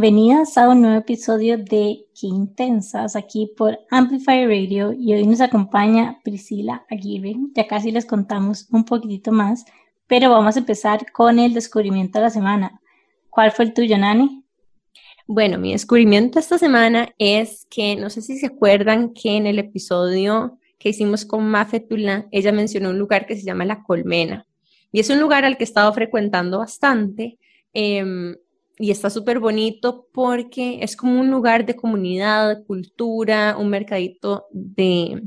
bienvenidas a un nuevo episodio de Qué Intensas aquí por Amplify Radio y hoy nos acompaña Priscila Aguirre. Ya casi les contamos un poquitito más, pero vamos a empezar con el descubrimiento de la semana. ¿Cuál fue el tuyo, Nani? Bueno, mi descubrimiento esta semana es que no sé si se acuerdan que en el episodio que hicimos con Mafetula, ella mencionó un lugar que se llama La Colmena. Y es un lugar al que he estado frecuentando bastante. Em, y está súper bonito porque es como un lugar de comunidad, cultura, un mercadito de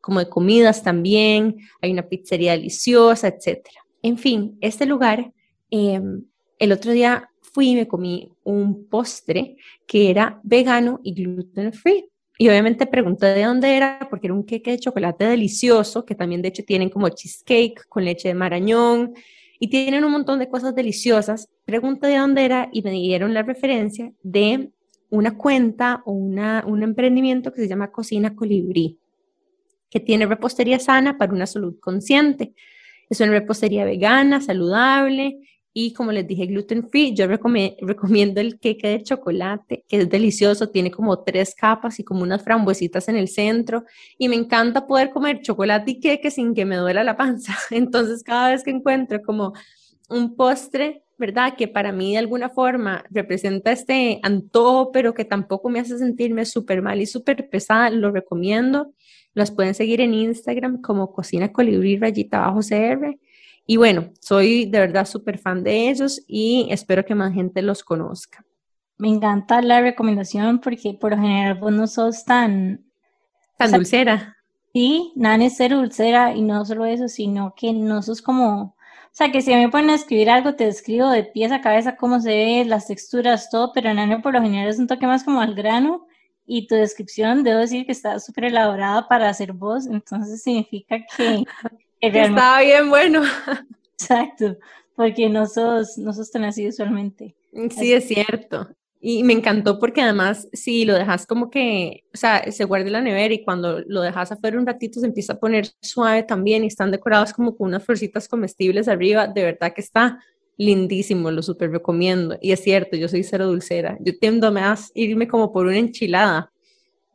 como de comidas también, hay una pizzería deliciosa, etc. En fin, este lugar, em, el otro día fui y me comí un postre que era vegano y gluten free. Y obviamente pregunté de dónde era, porque era un queque de chocolate delicioso, que también de hecho tienen como cheesecake con leche de marañón, y tienen un montón de cosas deliciosas. Pregunté de dónde era y me dieron la referencia de una cuenta o una, un emprendimiento que se llama Cocina Colibrí, que tiene repostería sana para una salud consciente. Es una repostería vegana, saludable y como les dije, gluten free. Yo recomiendo el queque de chocolate, que es delicioso, tiene como tres capas y como unas frambuesitas en el centro. Y me encanta poder comer chocolate y queque sin que me duela la panza. Entonces, cada vez que encuentro como un postre, ¿verdad? Que para mí de alguna forma representa este antojo, pero que tampoco me hace sentirme súper mal y súper pesada, lo recomiendo. Las pueden seguir en Instagram como Cocina Colibrí Rayita Bajo CR y bueno, soy de verdad súper fan de ellos y espero que más gente los conozca. Me encanta la recomendación porque por lo general vos no sos tan... Tan dulcera. Sí, nada es ser dulcera y no solo eso, sino que no sos como... O sea, que si me ponen a escribir algo, te describo de pies a cabeza cómo se ve, las texturas, todo, pero Nane por lo general es un toque más como al grano y tu descripción, debo decir que está súper elaborada para hacer voz, entonces significa que Estaba bien bueno. Exacto, porque no sos, no sos tan así usualmente. Sí, es cierto. Y me encantó porque además, si lo dejas como que, o sea, se guarda en la nevera y cuando lo dejas afuera un ratito se empieza a poner suave también y están decorados como con unas florcitas comestibles arriba. De verdad que está lindísimo, lo súper recomiendo. Y es cierto, yo soy cero dulcera. Yo tiendo más irme como por una enchilada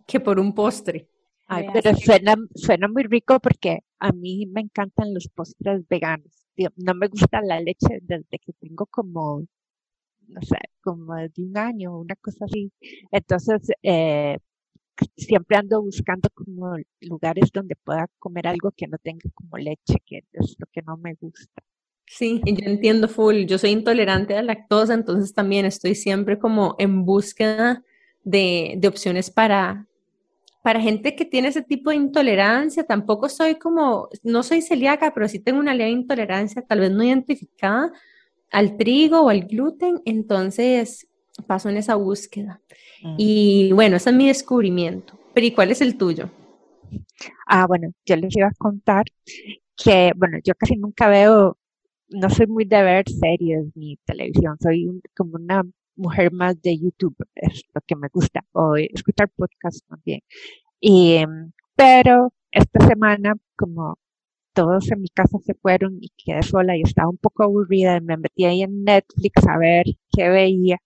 que por un postre. Ay, pero suena, suena muy rico porque a mí me encantan los postres veganos. No me gusta la leche desde que tengo como, no sé, como de un año, una cosa así. Entonces, eh, siempre ando buscando como lugares donde pueda comer algo que no tenga como leche, que es lo que no me gusta. Sí, yo entiendo full. Yo soy intolerante a la lactosa, entonces también estoy siempre como en búsqueda de, de opciones para, para gente que tiene ese tipo de intolerancia, tampoco soy como, no soy celíaca, pero sí tengo una leve intolerancia, tal vez no identificada al trigo o al gluten, entonces paso en esa búsqueda. Mm. Y bueno, ese es mi descubrimiento. Pero ¿y cuál es el tuyo? Ah, bueno, yo les iba a contar que, bueno, yo casi nunca veo, no soy muy de ver series ni televisión, soy como una mujer más de YouTube, es lo que me gusta, o escuchar podcast también. Y, em, pero esta semana, como todos en mi casa se fueron y quedé sola y estaba un poco aburrida, me metí ahí en Netflix a ver qué veía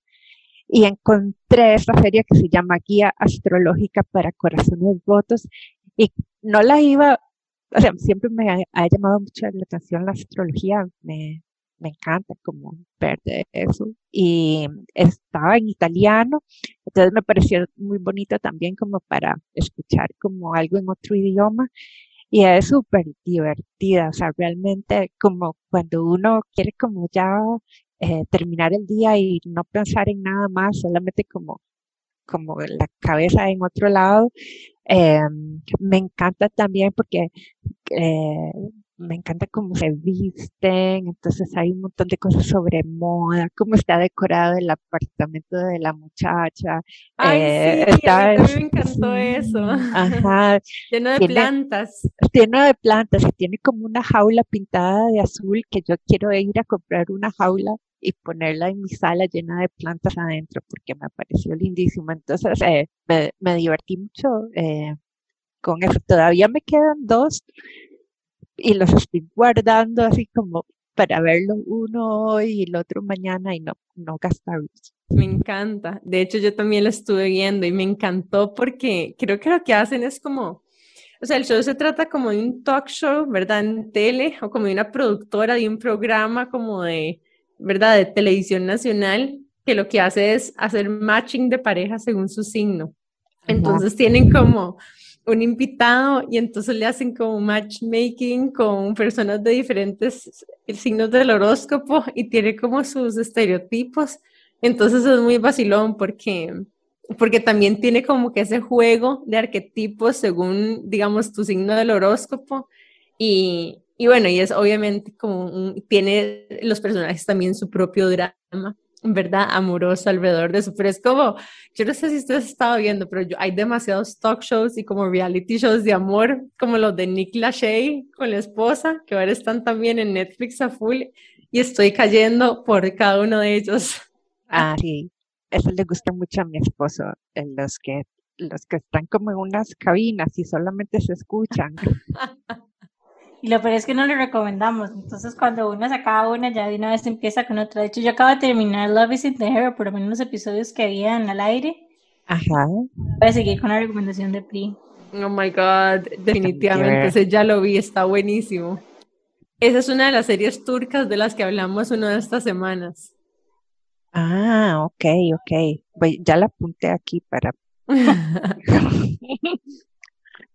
y encontré esta serie que se llama Guía Astrológica para Corazones Votos y no la iba, o sea, siempre me ha, ha llamado mucho la atención la astrología, me, me encanta como ver de eso. Y estaba en italiano, entonces me pareció muy bonito también como para escuchar como algo en otro idioma. Y es súper divertida, o sea, realmente como cuando uno quiere como ya eh, terminar el día y no pensar en nada más, solamente como como la cabeza en otro lado. Eh, me encanta también porque eh, me encanta cómo se visten, entonces hay un montón de cosas sobre moda, cómo está decorado el apartamento de la muchacha. Ay, eh, sí, a mí me encantó eso. Ajá. lleno de plantas. Lleno de plantas y tiene como una jaula pintada de azul que yo quiero ir a comprar una jaula y ponerla en mi sala llena de plantas adentro porque me pareció lindísimo. Entonces eh, me, divertí mucho eh, con eso. Todavía me quedan dos y los estoy guardando así como para verlo uno hoy y el otro mañana y no, no gastarlos. Me encanta. De hecho, yo también lo estuve viendo y me encantó porque creo que lo que hacen es como, o sea, el show se trata como de un talk show, ¿verdad? En tele o como de una productora de un programa como de, ¿verdad? De televisión nacional que lo que hace es hacer matching de pareja según su signo. Entonces tienen como un invitado y entonces le hacen como matchmaking con personas de diferentes signos del horóscopo y tiene como sus estereotipos. Entonces es muy vacilón porque, porque también tiene como que ese juego de arquetipos según, digamos, tu signo del horóscopo. Y, y bueno, y es obviamente como tiene los personajes también su propio drama ¿verdad? Amoroso alrededor de eso, pero es como, yo no sé si ustedes estado viendo, pero yo, hay demasiados talk shows y como reality shows de amor, como los de Nick Lachey con la esposa, que ahora están también en Netflix a full, y estoy cayendo por cada uno de ellos. Ah, sí, eso le gusta mucho a mi esposo, en los que, los que están como en unas cabinas y solamente se escuchan. Y lo peor es que no le recomendamos. Entonces, cuando uno se acaba una, ya de una vez empieza con otra. De hecho, yo acabo de terminar Love is in the Air, por lo menos los episodios que habían al aire. Ajá. Voy a seguir con la recomendación de Pri. Oh my God, definitivamente, ese ya lo vi, está buenísimo. Esa es una de las series turcas de las que hablamos una de estas semanas. Ah, ok, ok. ya la apunté aquí para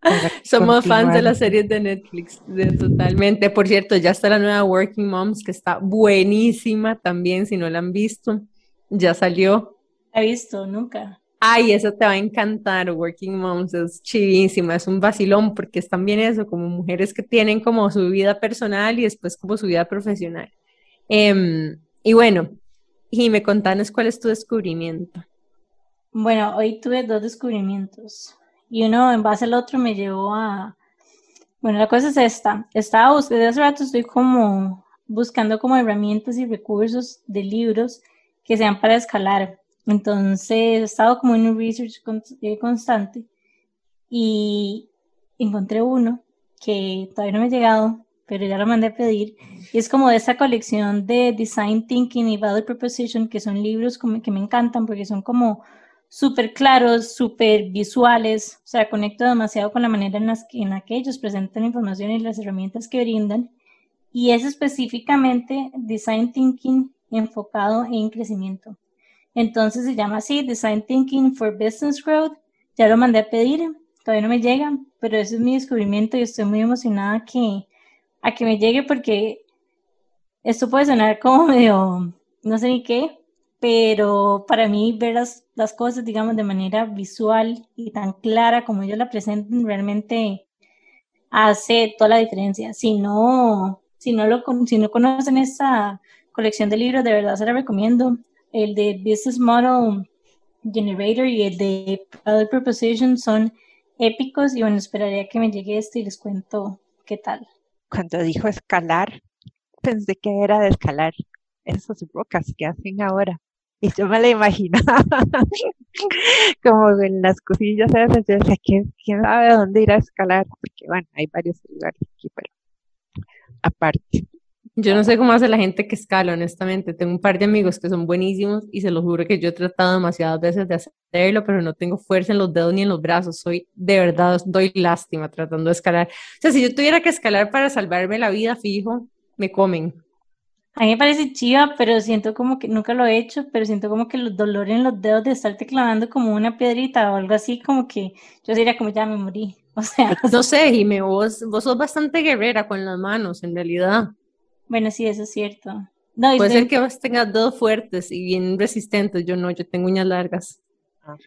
Somos fans de las series de Netflix, totalmente. Por cierto, ya está la nueva Working Moms, que está buenísima también, si no la han visto. Ya salió. he visto, nunca. Ay, eso te va a encantar, Working Moms, es chivísima, es un vacilón, porque es también eso, como mujeres que tienen como su vida personal y después como su vida profesional. Em, y bueno, y me contanos cuál es tu descubrimiento. Bueno, hoy tuve dos descubrimientos y uno en base al otro me llevó a... Bueno, la cosa es esta. Estaba buscando, desde hace rato estoy como buscando como herramientas y recursos de libros que sean para escalar. Entonces he estado como en un research eh, constante y encontré uno que todavía no me ha llegado, pero ya lo mandé a pedir. Y es como de esa colección de Design Thinking y Value Proposition, que son libros como que me encantan porque son como súper claros, súper visuales, o sea, conecto demasiado con la manera en, las que, en la que ellos presentan información y las herramientas que brindan. Y es específicamente Design Thinking enfocado en crecimiento. Entonces se llama así, Design Thinking for Business Growth. Ya lo mandé a pedir, todavía no me llega, pero ese es mi descubrimiento y estoy muy emocionada que, a que me llegue porque esto puede sonar como medio, no sé ni qué, pero para mí ver las, las, cosas, digamos, de manera visual y tan clara como ellos la presentan, realmente hace toda la diferencia. Si no, si no, lo, si no conocen esta colección de libros, de verdad se la recomiendo. El de Business Model Generator y el de Other Proposition son épicos y bueno, esperaría que me llegue este y les cuento qué tal. Cuando dijo escalar, pensé que era de escalar esas rocas que hacen ahora. Y yo me la imaginaba como en las cosillas esas. Yo decía, ¿quién, ¿quién sabe dónde ir a escalar? Porque bueno, hay varios lugares aquí, pero aparte. Yo no sé cómo hace la gente que escala, honestamente. Tengo un par de amigos que son buenísimos y se los juro que yo he tratado demasiadas veces de hacerlo, pero no tengo fuerza en los dedos ni en los brazos. Soy, de verdad, doy lástima tratando de escalar. O sea, si yo tuviera que escalar para salvarme la vida, fijo, me comen. A mí me parece chiva, pero siento como que nunca lo he hecho, pero siento como que los dolores en los dedos de estarte clavando como una piedrita o algo así, como que yo diría como ya me morí. O sea, no sé, Jime, vos, vos sos bastante guerrera con las manos, en realidad. Bueno, sí, eso es cierto. No, Puede ser que vos tengas dedos fuertes y bien resistentes, yo no, yo tengo uñas largas.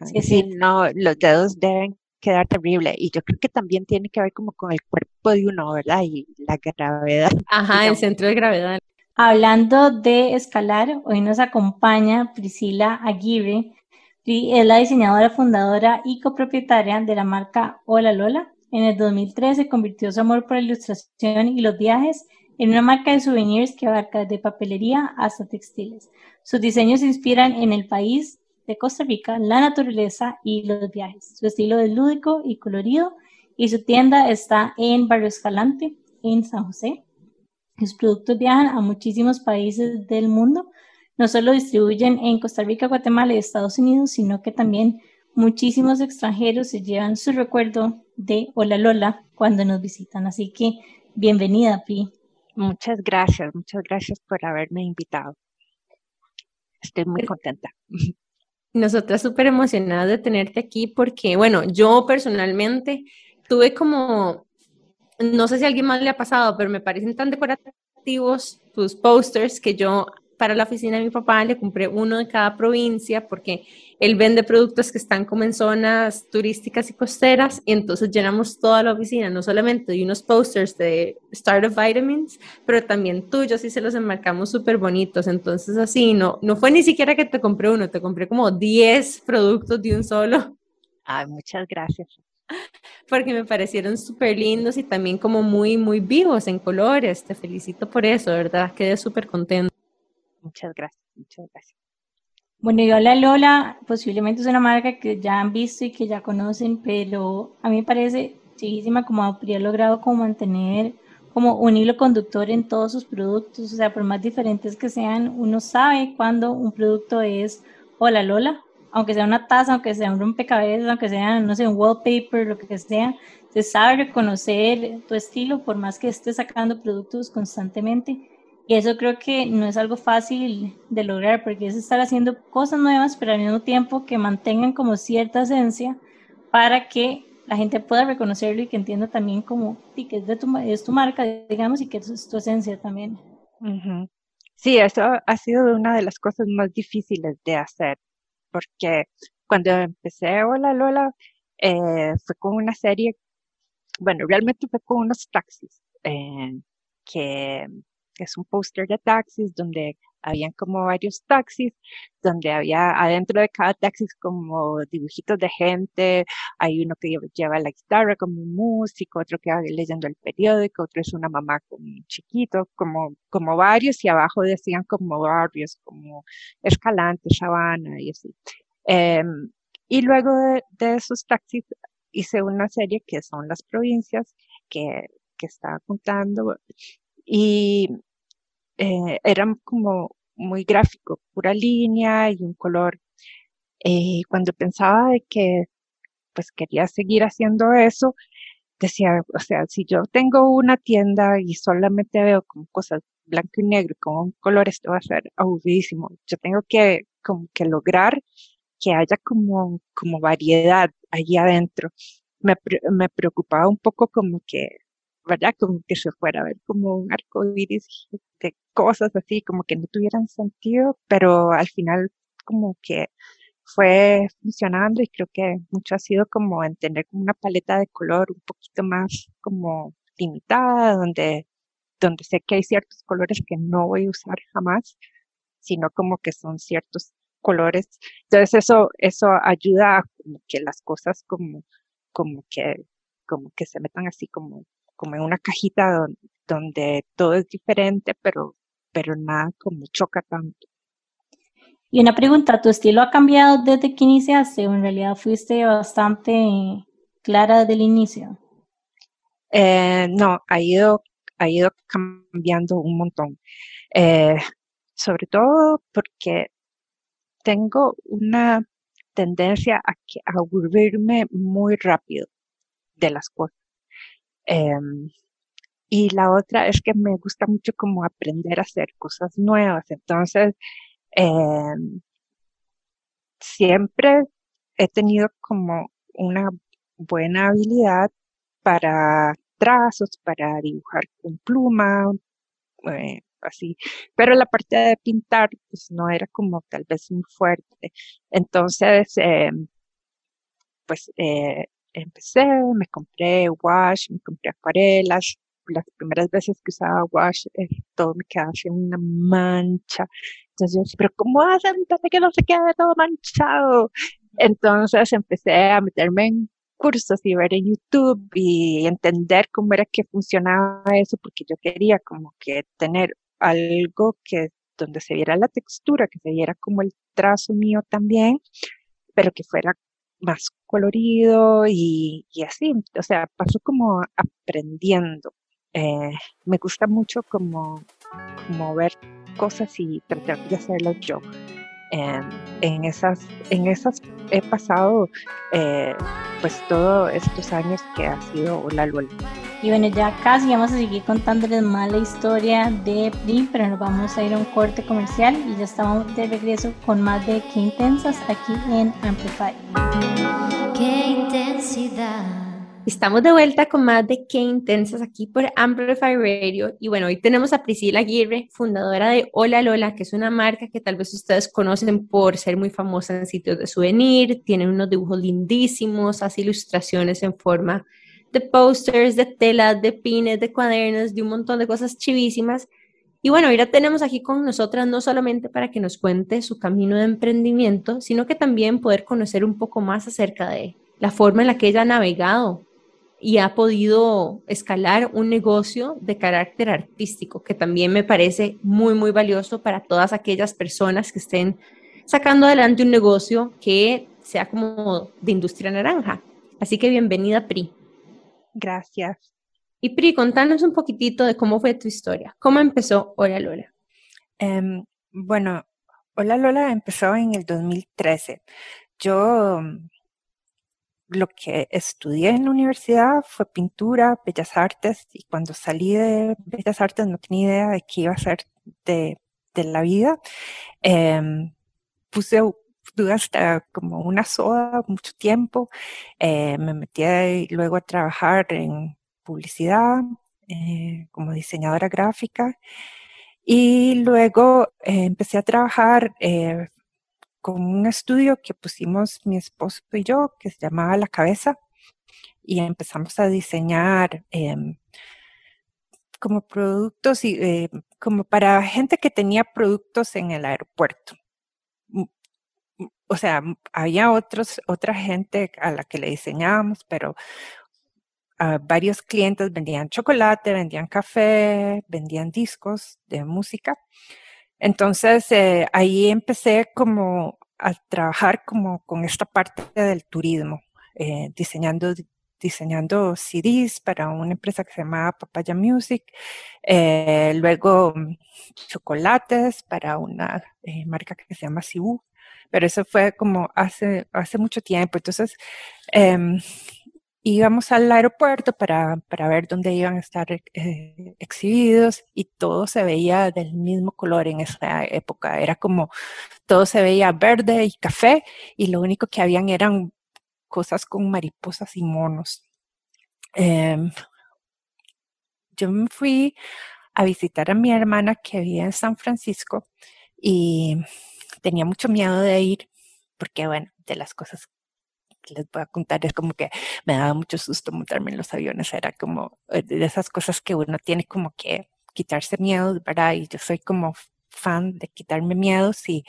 Sí, sí, no, los dedos deben quedar terrible y yo creo que también tiene que ver como con el cuerpo de uno, ¿verdad? Y la gravedad. Ajá, el centro de gravedad. Hablando de escalar, hoy nos acompaña Priscila Aguirre. Es la diseñadora fundadora y copropietaria de la marca Hola Lola. En el 2013 convirtió su amor por la ilustración y los viajes en una marca de souvenirs que abarca desde papelería hasta textiles. Sus diseños se inspiran en el país de Costa Rica, la naturaleza y los viajes. Su estilo es lúdico y colorido y su tienda está en Barrio Escalante, en San José. Los productos viajan a muchísimos países del mundo. No solo distribuyen en Costa Rica, Guatemala y Estados Unidos, sino que también muchísimos extranjeros se llevan su recuerdo de Hola Lola cuando nos visitan. Así que bienvenida, Pi. Muchas gracias, muchas gracias por haberme invitado. Estoy muy contenta. Nosotras súper emocionadas de tenerte aquí porque, bueno, yo personalmente tuve como, no sé si a alguien más le ha pasado, pero me parecen tan decorativos tus posters que yo para la oficina de mi papá le compré uno de cada provincia porque él vende productos que están como en zonas turísticas y costeras y entonces llenamos toda la oficina, no solamente de unos posters de Startup Vitamins, pero también tuyos y se los enmarcamos súper bonitos. Entonces así, no, no fue ni siquiera que te compré uno, te compré como 10 productos de un solo. Ay, muchas gracias. Porque me parecieron súper lindos y también como muy, muy vivos en colores. Te felicito por eso, ¿verdad? Quedé súper contento. Muchas gracias, muchas gracias. Bueno, yo la Lola posiblemente es una marca que ya han visto y que ya conocen, pero a mí me parece chiquísima como habría logrado como mantener como un hilo conductor en todos sus productos, o sea, por más diferentes que sean, uno sabe cuando un producto es Hola Lola, aunque sea una taza, aunque sea un rompecabezas, aunque sea, no sé, un wallpaper, lo que sea, se sabe reconocer tu estilo por más que estés sacando productos constantemente y eso creo que no es algo fácil de lograr porque es estar haciendo cosas nuevas, pero al mismo tiempo que mantengan como cierta esencia para que la gente pueda reconocerlo y que entienda también como que es, de tu, es tu marca, digamos, y que es tu esencia también. Sí, eso ha sido una de las cosas más difíciles de hacer, porque cuando empecé Hola Lola, eh, fue con una serie, bueno, realmente fue con unos taxis, eh, que es un póster de taxis donde habían como varios taxis, donde había adentro de cada taxi como dibujitos de gente, hay uno que lleva la guitarra como un músico, otro que va leyendo el periódico, otro es una mamá con un chiquito, como, como varios, y abajo decían como barrios, como Escalante, Sabana y así. Em, y luego de, de, esos taxis hice una serie que son las provincias que, que estaba contando y eh, era como muy gráfico, pura línea y un color. Eh, cuando pensaba de que pues quería seguir haciendo eso, decía, o sea, si yo tengo una tienda y solamente veo como cosas blanco y negro con un color, esto va a ser aburridísimo. Yo tengo que como que lograr que haya como, como variedad allí adentro. Me, me preocupaba un poco como que ¿verdad? Como que se fuera a ver como un arco iris de cosas así, como que no tuvieran sentido, pero al final como que fue funcionando y creo que mucho ha sido como en tener como una paleta de color un poquito más como limitada, donde, donde sé que hay ciertos colores que no voy a usar jamás, sino como que son ciertos colores. Entonces eso, eso ayuda a como que las cosas como, como que, como que se metan así como como en una cajita donde, todo es diferente, pero, pero nada como choca tanto. Y una pregunta, ¿tu estilo ha cambiado desde que iniciaste o en realidad fuiste bastante clara desde el inicio? Eh, no, ha ido, ha ido cambiando un montón. Eh, sobre todo porque tengo una tendencia a, que, a aburrirme muy rápido de las cosas. Em, y la otra es que me gusta mucho como aprender a hacer cosas nuevas. Entonces, em, siempre he tenido como una buena habilidad para trazos, para dibujar con pluma, eh, así. Pero la parte de pintar, pues no era como tal vez muy fuerte. Entonces, em, pues eh, empecé, me compré wash, me compré acuarelas. Las primeras veces que usaba wash, eh, todo me quedaba así una mancha. Entonces yo decía, pero ¿cómo hacen para que no se quede todo manchado? Entonces empecé a meterme en cursos y ver en YouTube y entender cómo era que funcionaba eso, porque yo quería como que tener algo que donde se viera la textura, que se viera como el trazo mío también, pero que fuera más colorido y, y así, o sea, paso como aprendiendo. eh, me gusta mucho como, ver cosas y tratar de hacerlas yo. Em, en, esas, en esas he pasado eh, pues todos estos años que ha sido Hola Lola. Y bueno, ya casi vamos a seguir contándoles más la historia de PRI, pero nos vamos a ir a un corte comercial y ya estamos de regreso con más de Qué Intensas aquí en Amplify. Qué intensidad. Estamos de vuelta con más de Qué Intensas aquí por Amplify Radio. Y bueno, hoy tenemos a Priscila Aguirre, fundadora de Hola Lola, que es una marca que tal vez ustedes conocen por ser muy famosa en sitios de souvenir. Tiene unos dibujos lindísimos, hace ilustraciones en forma de posters, de telas, de pines, de cuadernos, de un montón de cosas chivísimas. Y bueno, hoy la tenemos aquí con nosotras no solamente para que nos cuente su camino de emprendimiento, sino que también poder conocer un poco más acerca de la forma en la que ella ha navegado y ha podido escalar un negocio de carácter artístico, que también me parece muy, muy valioso para todas aquellas personas que estén sacando adelante un negocio que sea como de industria naranja. Así que bienvenida, Pri. Gracias. Y Pri, contanos un poquitito de cómo fue tu historia. ¿Cómo empezó Hola Lola? Em, bueno, Hola Lola empezó en el 2013. Yo lo que estudié en la universidad fue pintura, bellas artes, y cuando salí de bellas artes no tenía idea de qué iba a ser de, la vida. Em, puse tuve hasta como una soda mucho tiempo. Eh, me metí luego a trabajar en publicidad eh, como diseñadora gráfica. Y luego eh, empecé a trabajar con un estudio que pusimos mi esposo y yo, que se llamaba La Cabeza, y empezamos a diseñar em, como productos y como para gente que tenía productos en el aeropuerto. O sea, había otros, otra gente a la que le diseñábamos, pero varios clientes vendían chocolate, vendían café, vendían discos de música. Entonces, eh, ahí empecé como a trabajar como con esta parte del turismo, eh, diseñando, diseñando CDs para una empresa que se llamaba Papaya Music, eh, luego mm, chocolates para una marca que se llama Sibu, pero eso fue como hace, hace mucho tiempo. Entonces, em, íbamos al aeropuerto para, para ver dónde iban a estar eh, exhibidos y todo se veía del mismo color en esa época. Era como todo se veía verde y café y lo único que habían eran cosas con mariposas y monos. Em, yo me fui a visitar a mi hermana que vivía en San Francisco y tenía mucho miedo de ir porque, bueno, de las cosas les voy a contar, es como que me daba mucho susto montarme en los aviones, era como eh, de esas cosas que uno tiene como que quitarse miedo, ¿verdad? Y yo soy como fan de quitarme miedos y,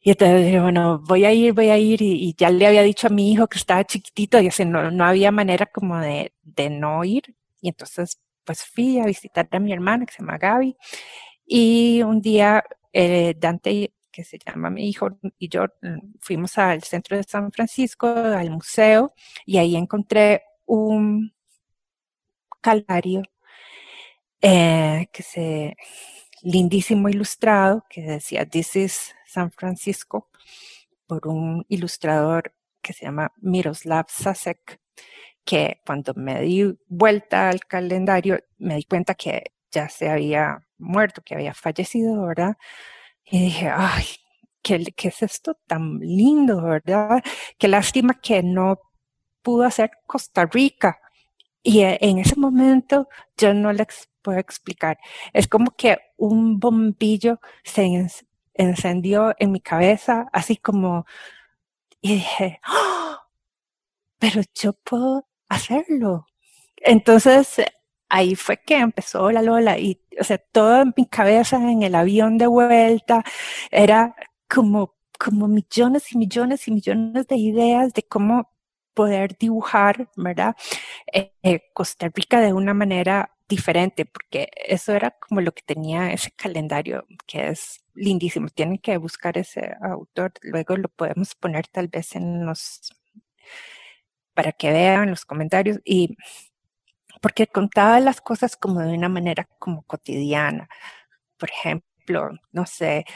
y entonces dije, bueno, voy a ir, voy a ir y, ya le había dicho a mi hijo que estaba chiquitito y así no, no había manera como de, de no ir y entonces pues fui a visitar a mi hermana que se llama Gaby y un día eh, Dante que se llama mi hijo y yo mm, fuimos al centro de San Francisco, al museo, y ahí encontré un calvario eh, que se lindísimo ilustrado que decía This is San Francisco por un ilustrador que se llama Miroslav Sasek, que cuando me di vuelta al calendario me di cuenta que ya se había muerto, que había fallecido, ¿verdad? Y dije, ay, ¿qué, ¿qué, es esto tan lindo, verdad? Qué lástima que no pudo hacer Costa Rica. Y eh, en ese momento yo no les puedo explicar. Es como que un bombillo se encendió en mi cabeza, así como, y dije, ¡Oh! pero yo puedo hacerlo. Entonces, ahí fue que empezó la Lola y, o sea, toda mi cabeza en el avión de vuelta era como, como millones y millones y millones de ideas de cómo poder dibujar, ¿verdad? Eh, eh, Costa Rica de una manera diferente, porque eso era como lo que tenía ese calendario, que es lindísimo. Tienen que buscar ese autor, luego lo podemos poner tal vez en los, para que vean los comentarios. Y porque contaba las cosas como de una manera como cotidiana. Por ejemplo, no sé,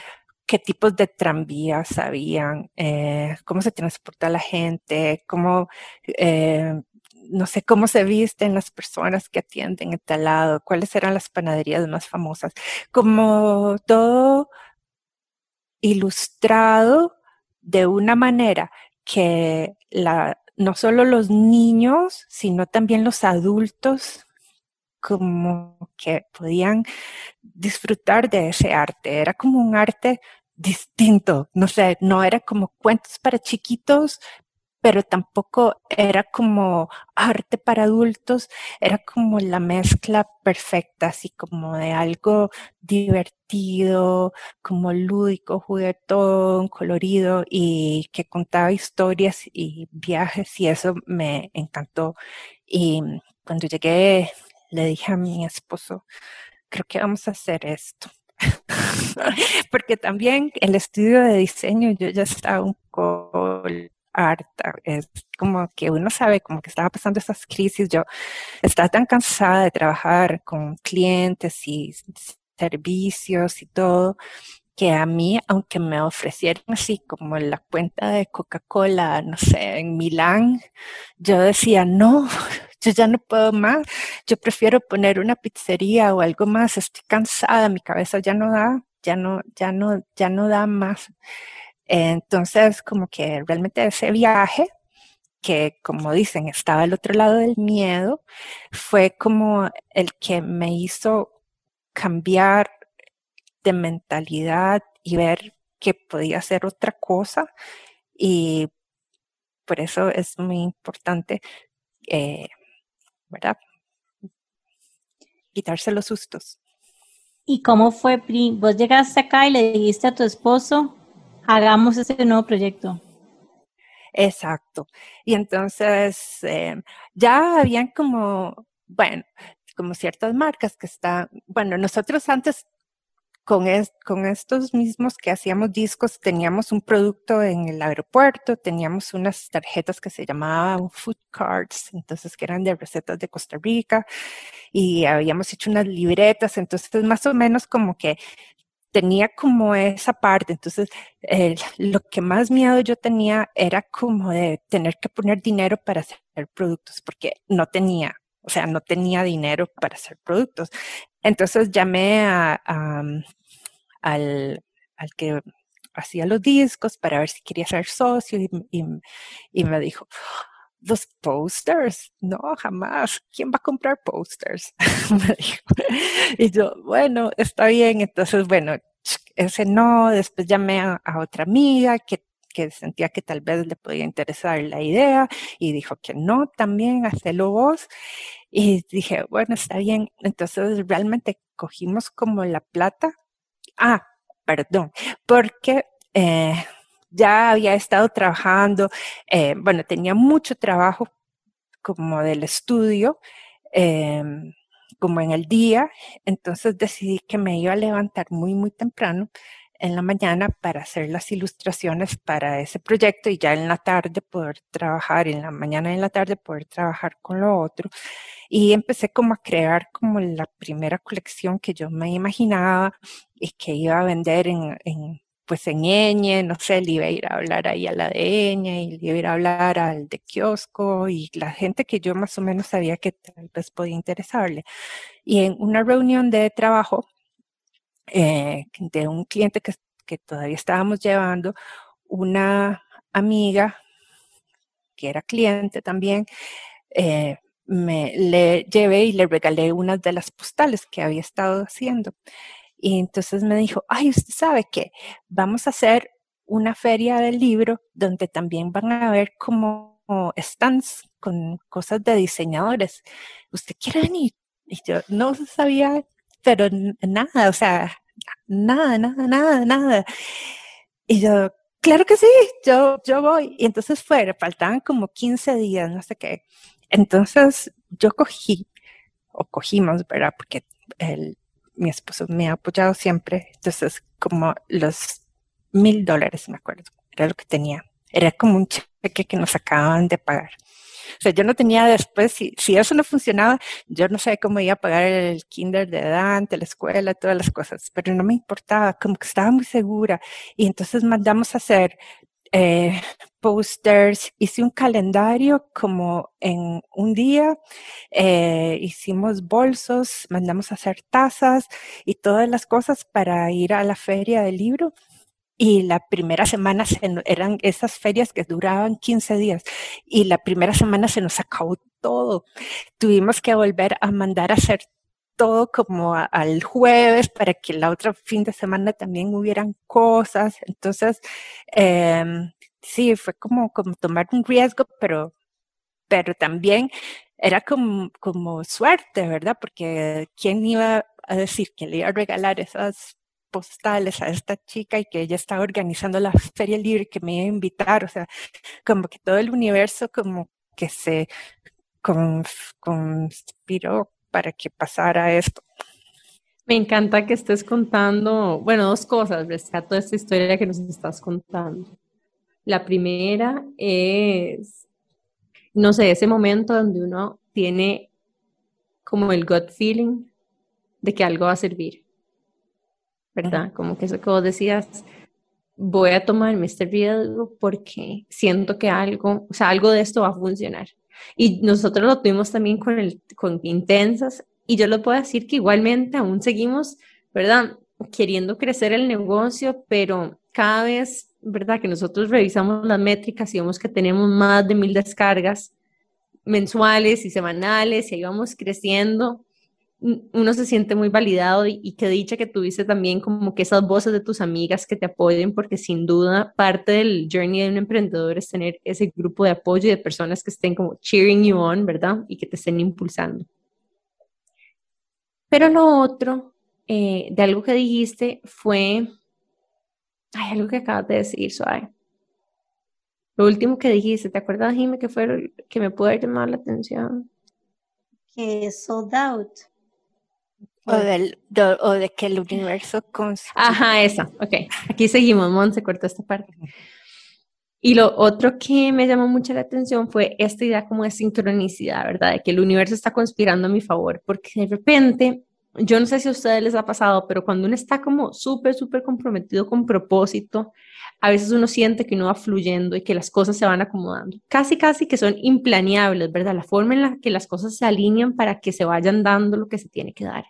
qué tipos de tranvías habían, eh, cómo se transporta la gente, cómo, eh, no sé, cómo se visten las personas que atienden en tal lado, cuáles eran las panaderías más famosas, como todo ilustrado de una manera que la, no solo los niños, sino también los adultos como que podían disfrutar de ese arte. Era como un arte distinto, no sé, no era como cuentos para chiquitos, pero tampoco era como arte para adultos, era como la mezcla perfecta, así como de algo divertido, como lúdico, juguetón, colorido y que contaba historias y viajes y eso me encantó. Y cuando llegué le dije a mi esposo, creo que vamos a hacer esto. Porque también el estudio de diseño yo ya estaba un poco harta. Es como que uno sabe como que estaba pasando esas crisis. Yo estaba tan cansada de trabajar con clientes y servicios y todo, que a mí, aunque me ofrecieran así como la cuenta de Coca-Cola, no sé, en Milán, yo decía, no, yo ya no puedo más, yo prefiero poner una pizzería o algo más, estoy cansada, mi cabeza ya no da, ya no, ya no, ya no da más. Entonces, como que realmente ese viaje, que como dicen, estaba al otro lado del miedo, fue como el que me hizo cambiar de mentalidad y ver que podía hacer otra cosa. Y por eso es muy importante eh, ¿verdad? Quitarse los sustos. ¿Y cómo fue, Pri? Vos llegaste acá y le dijiste a tu esposo, hagamos ese nuevo proyecto. Exacto. Y entonces eh, ya habían como, bueno, como ciertas marcas que están, bueno, nosotros antes con, con estos mismos que hacíamos discos, teníamos un producto en el aeropuerto, teníamos unas tarjetas que se llamaban food cards, entonces que eran de recetas de Costa Rica, y habíamos hecho unas libretas, entonces más o menos como que tenía como esa parte, entonces lo que más miedo yo tenía era como de tener que poner dinero para hacer productos, porque no tenía, o sea, no tenía dinero para hacer productos. Entonces llamé a, al, al que hacía los discos para ver si quería ser socio y, me dijo, los posters, no, jamás, ¿quién va a comprar posters? me dijo. Y yo, bueno, está bien, entonces, bueno, ese no, después llamé a, otra amiga que, que, sentía que tal vez le podía interesar la idea y dijo que no, también, hacelo vos. Y dije, bueno, está bien, entonces realmente cogimos como la plata Ah, perdón, porque eh, ya había estado trabajando, eh, bueno, tenía mucho trabajo como del estudio, em, como en el día, entonces decidí que me iba a levantar muy, muy temprano en la mañana para hacer las ilustraciones para ese proyecto y ya en la tarde poder trabajar, en la mañana y en la tarde poder trabajar con lo otro. Y empecé como a crear como la primera colección que yo me imaginaba y que iba a vender en, en pues en Eñe, no sé, le iba a ir a hablar ahí a la de Eñe y le iba a ir a hablar al de kiosco y la gente que yo más o menos sabía que tal vez podía interesarle. Y en una reunión de trabajo eh, de un cliente que, que todavía estábamos llevando, una amiga que era cliente también, eh, me le llevé y le regalé una de las postales que había estado haciendo. Y entonces me dijo, ay, usted sabe que vamos a hacer una feria del libro donde también van a ver como stands con cosas de diseñadores. ¿Usted quiere venir? Y yo no sabía, pero nada, o sea, nada, nada, nada, nada. Y yo, claro que sí, yo, yo voy. Y entonces fue, faltaban como 15 días, no sé qué. Entonces yo cogí, o cogimos, ¿verdad? Porque el, mi esposo me ha apoyado siempre. Entonces, como los mil dólares, me acuerdo, era lo que tenía. Era como un que, que nos acababan de pagar. O sea, yo no tenía después, si, si eso no funcionaba, yo no sé cómo iba a pagar el kinder de Dante, la escuela, todas las cosas, pero no me importaba, como que estaba muy segura. Y entonces mandamos a hacer eh, posters, hice un calendario como en un día, eh, hicimos bolsos, mandamos a hacer tazas y todas las cosas para ir a la feria del libro. Y la primera semana eran esas ferias que duraban 15 días y la primera semana se nos acabó todo. Tuvimos que volver a mandar a hacer todo como al jueves para que la otra fin de semana también hubieran cosas. Entonces, em, sí, fue como, como tomar un riesgo, pero, pero también era como, como suerte, ¿verdad? Porque ¿quién iba a decir que le iba a regalar esas postales a esta chica y que ella estaba organizando la feria libre que me iba a invitar? O sea, como que todo el universo como que se conspiró para que pasara esto. Me encanta que estés contando, bueno, dos cosas, rescato esta historia que nos estás contando. La primera es, no sé, ese momento donde uno tiene como el gut feeling de que algo va a servir, ¿verdad? Como que eso que vos decías, voy a tomarme este riesgo porque siento que algo, o sea, algo de esto va a funcionar. Y nosotros lo tuvimos también con, el, con Intensas y yo lo puedo decir que igualmente aún seguimos, ¿verdad? Queriendo crecer el negocio, pero cada vez ¿verdad? Que nosotros revisamos las métricas y vemos que tenemos más de mil descargas mensuales y semanales y ahí vamos creciendo, uno se siente muy validado y, qué dicha que tuviste también como que esas voces de tus amigas que te apoyen, porque sin duda parte del journey de un emprendedor es tener ese grupo de apoyo y de personas que estén como cheering you on, ¿verdad? Y que te estén impulsando. Pero lo otro eh, de algo que dijiste fue hay algo que acabas de decir, suave. Lo último que dijiste, ¿te acuerdas, Jimmy, que fue que me pudo llamar la atención? Que sold out. O, del, o de que el universo Ajá, esa. Ok. Aquí seguimos. Mon se cortó esta parte. Y lo otro que me llamó mucho la atención fue esta idea como de sincronicidad, ¿verdad? De que el universo está conspirando a mi favor, porque de repente yo no sé si a ustedes les ha pasado, pero cuando uno está como súper, súper comprometido con propósito, a veces uno siente que uno va fluyendo y que las cosas se van acomodando. Casi, casi que son implaneables, ¿verdad? La forma en la que las cosas se alinean para que se vayan dando lo que se tiene que dar.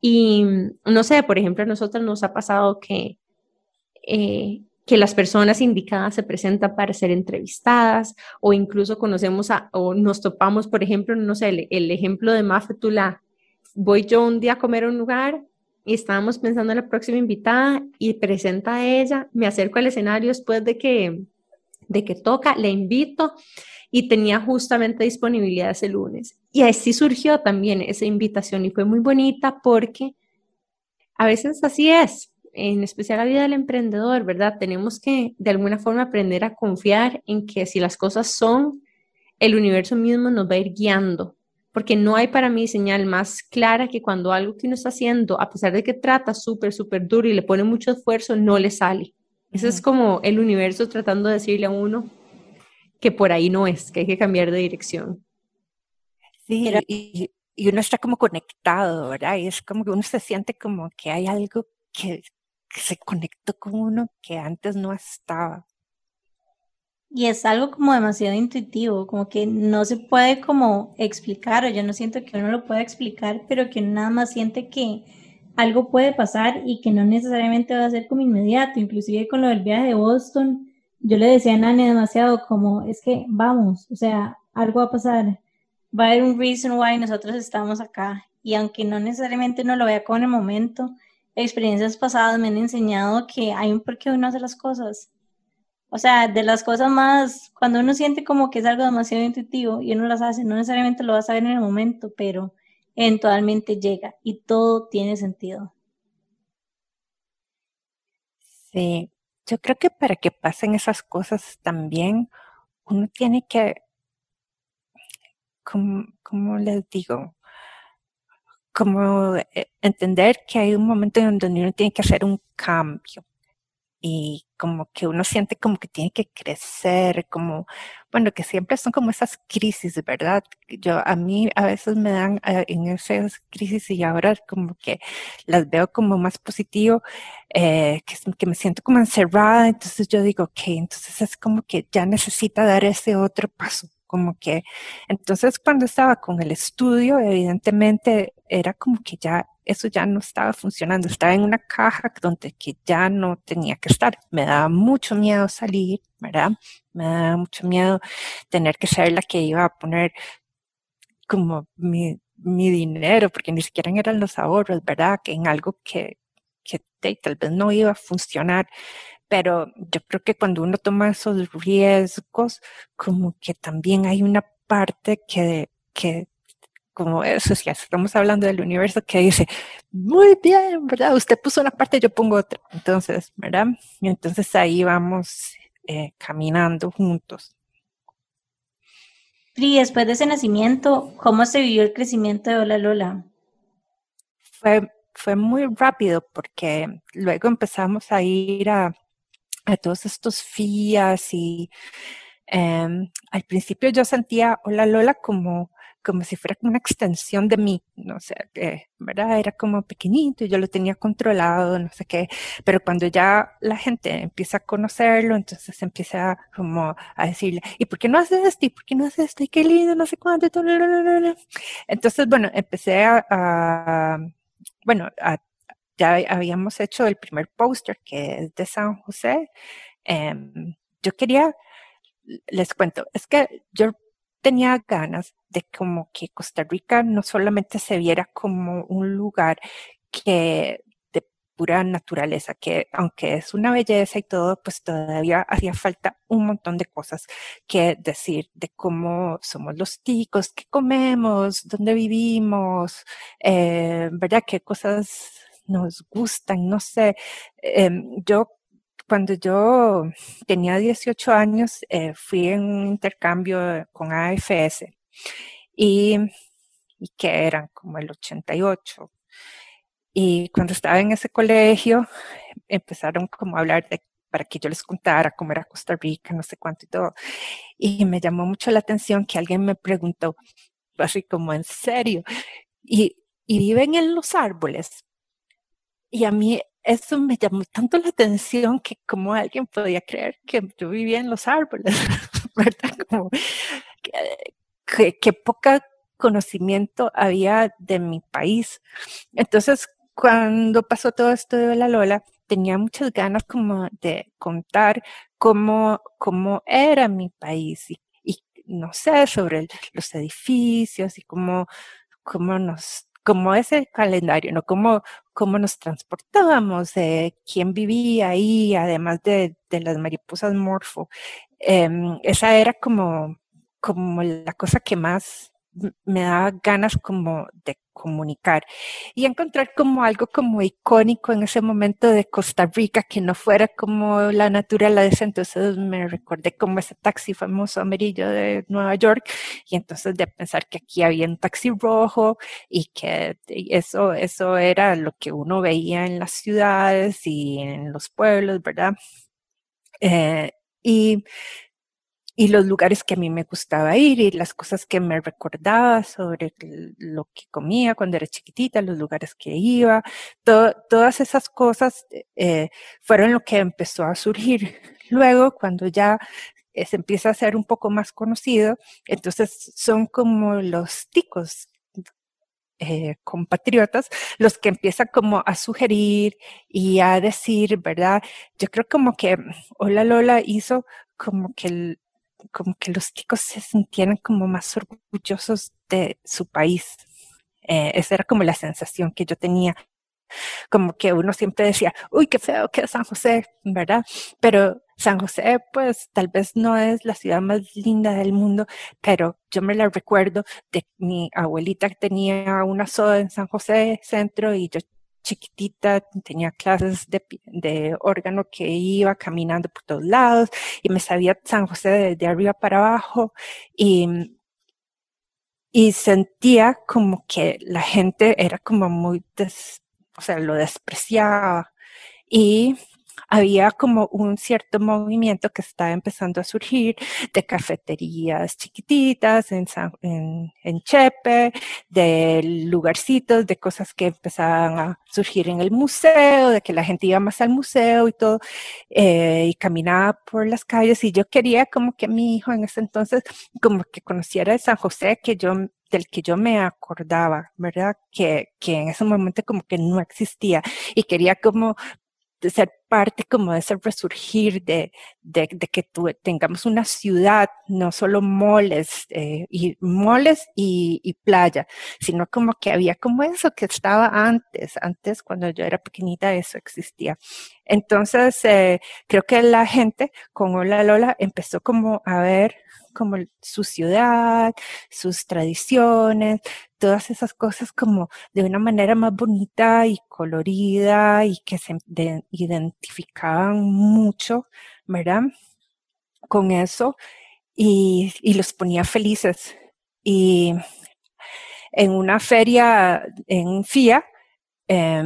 Y no sé, por ejemplo, a nosotros nos ha pasado que, eh, que las personas indicadas se presentan para ser entrevistadas o incluso conocemos a, o nos topamos, por ejemplo, no sé, el, el ejemplo de Mafetula voy yo un día a comer a un lugar y estábamos pensando en la próxima invitada y presenta a ella, me acerco al escenario después de que, de que toca, le invito y tenía justamente disponibilidad ese lunes. Y así surgió también esa invitación y fue muy bonita porque a veces así es, en especial la vida del emprendedor, ¿verdad? Tenemos que de alguna forma aprender a confiar en que si las cosas son, el universo mismo nos va a ir guiando porque no hay para mí señal más clara que cuando algo que uno está haciendo, a pesar de que trata súper, súper duro y le pone mucho esfuerzo, no le sale. Eso es como el universo tratando de decirle a uno que por ahí no es, que hay que cambiar de dirección. Sí, y, y uno está como conectado, ¿verdad? Y es como que uno se siente como que hay algo que, que se conectó con uno que antes no estaba. Y es algo como demasiado intuitivo, como que no se puede como explicar, o yo no siento que uno lo pueda explicar, pero que uno nada más siente que algo puede pasar y que no necesariamente va a ser como inmediato. Inclusive con lo del viaje de Boston, yo le decía a Nani demasiado como, es que vamos, o sea, algo va a pasar, va a haber un reason why nosotros estamos acá. Y aunque no necesariamente uno lo vea como en el momento, experiencias pasadas me han enseñado que hay un porqué uno hace las cosas o sea, de las cosas más, cuando uno siente como que es algo demasiado intuitivo y uno las hace, no necesariamente lo va a saber en el momento, pero eventualmente llega y todo tiene sentido. Sí, yo creo que para que pasen esas cosas también, uno tiene que, como, les digo, como eh, entender que hay un momento en donde uno tiene que hacer un cambio y como que uno siente como que tiene que crecer, como, bueno, que siempre son como esas crisis, ¿verdad? Yo, a mí a veces me dan eh, en esas crisis y ahora como que las veo como más positivo, eh, que, que me siento como encerrada, entonces yo digo, ok, entonces es como que ya necesita dar ese otro paso, como que, entonces cuando estaba con el estudio, evidentemente era como que ya eso ya no estaba funcionando, estaba en una caja donde que ya no tenía que estar. Me daba mucho miedo salir, ¿verdad? Me daba mucho miedo tener que ser la que iba a poner como mi, mi dinero, porque ni siquiera eran los ahorros, ¿verdad? Que en algo que, que tal vez no iba a funcionar. Pero yo creo que cuando uno toma esos riesgos, como que también hay una parte que, que como eso, si estamos hablando del universo que dice, muy bien, ¿verdad? Usted puso una parte, yo pongo otra. Entonces, ¿verdad? Y entonces ahí vamos eh, caminando juntos. Y después de ese nacimiento, ¿cómo se vivió el crecimiento de Hola Lola? Fue, fue muy rápido porque luego empezamos a ir a, a todos estos FIAs y em, al principio yo sentía Hola Lola como como si fuera una extensión de mí, no sé, que, ¿verdad? Era como pequeñito y yo lo tenía controlado, no sé qué, pero cuando ya la gente empieza a conocerlo, entonces empieza como a decirle, ¿y por qué no haces esto? ¿Y por qué no haces esto? ¿Y qué lindo? No sé cuánto. Entonces, bueno, empecé a, bueno, ya habíamos hecho el primer póster que es de San José. Em, yo quería, les cuento, es que yo tenía ganas de como que Costa Rica no solamente se viera como un lugar que de pura naturaleza, que aunque es una belleza y todo, pues todavía hacía falta un montón de cosas que decir de cómo somos los ticos, qué comemos, dónde vivimos, eh, ¿verdad? ¿Qué cosas nos gustan? No sé. Em, yo cuando yo tenía 18 años, eh, fui en un intercambio con AFS y, que eran como el 88. Y cuando estaba en ese colegio, empezaron como a hablar de para que yo les contara cómo era Costa Rica, no sé cuánto y todo. Y me llamó mucho la atención que alguien me preguntó, así como en serio, y, y viven en los árboles. Y a mí eso me llamó tanto la atención que como alguien podía creer que yo vivía en los árboles, ¿verdad? Como que, que, poca conocimiento había de mi país. Entonces, cuando pasó todo esto de la Lola, tenía muchas ganas como de contar cómo, cómo era mi país y, y no sé, sobre los edificios y cómo, cómo nos como ese calendario, ¿no? Cómo, cómo nos transportábamos, de quién vivía ahí, además de, de las mariposas morfo. Em, esa era como, como la cosa que más me daba ganas como de comunicar y encontrar como algo como icónico en ese momento de Costa Rica que no fuera como la naturaleza. Entonces me recordé como ese taxi famoso amarillo de Nueva York y entonces de pensar que aquí había un taxi rojo y que eso, eso era lo que uno veía en las ciudades y en los pueblos, ¿verdad? Eh, y y los lugares que a mí me gustaba ir y las cosas que me recordaba sobre lo que comía cuando era chiquitita, los lugares que iba, todas esas cosas eh, fueron lo que empezó a surgir. Luego, cuando ya eh, se empieza a ser un poco más conocido, entonces son como los ticos eh, compatriotas los que empiezan como a sugerir y a decir, ¿verdad? Yo creo como que Hola Lola hizo como que el, como que los chicos se sintieran como más orgullosos de su país. Eh, esa era como la sensación que yo tenía. Como que uno siempre decía, uy, qué feo que es San José, ¿verdad? Pero San José, pues tal vez no es la ciudad más linda del mundo, pero yo me la recuerdo de mi abuelita que tenía una soda en San José Centro y yo chiquitita, tenía clases de, órgano que iba caminando por todos lados y me sabía San José de, arriba para abajo y, y sentía como que la gente era como muy, o sea, lo despreciaba y había como un cierto movimiento que estaba empezando a surgir de cafeterías chiquititas en, en, Chepe, de lugarcitos, de cosas que empezaban a surgir en el museo, de que la gente iba más al museo y todo, eh, y caminaba por las calles. Y yo quería como que mi hijo en ese entonces, como que conociera de San José, que yo del que yo me acordaba, ¿verdad? Que, que en ese momento como que no existía y quería como de ser parte como de ese resurgir de, de, de que tengamos una ciudad, no solo moles, eh, y moles y, y, playa, sino como que había como eso que estaba antes, antes cuando yo era pequeñita eso existía. Entonces, eh, creo que la gente con Hola Lola empezó como a ver como su ciudad, sus tradiciones, todas esas cosas como de una manera más bonita y colorida y que se identificaban mucho, ¿verdad? Con eso y, los ponía felices. Y en una feria en FIA, eh,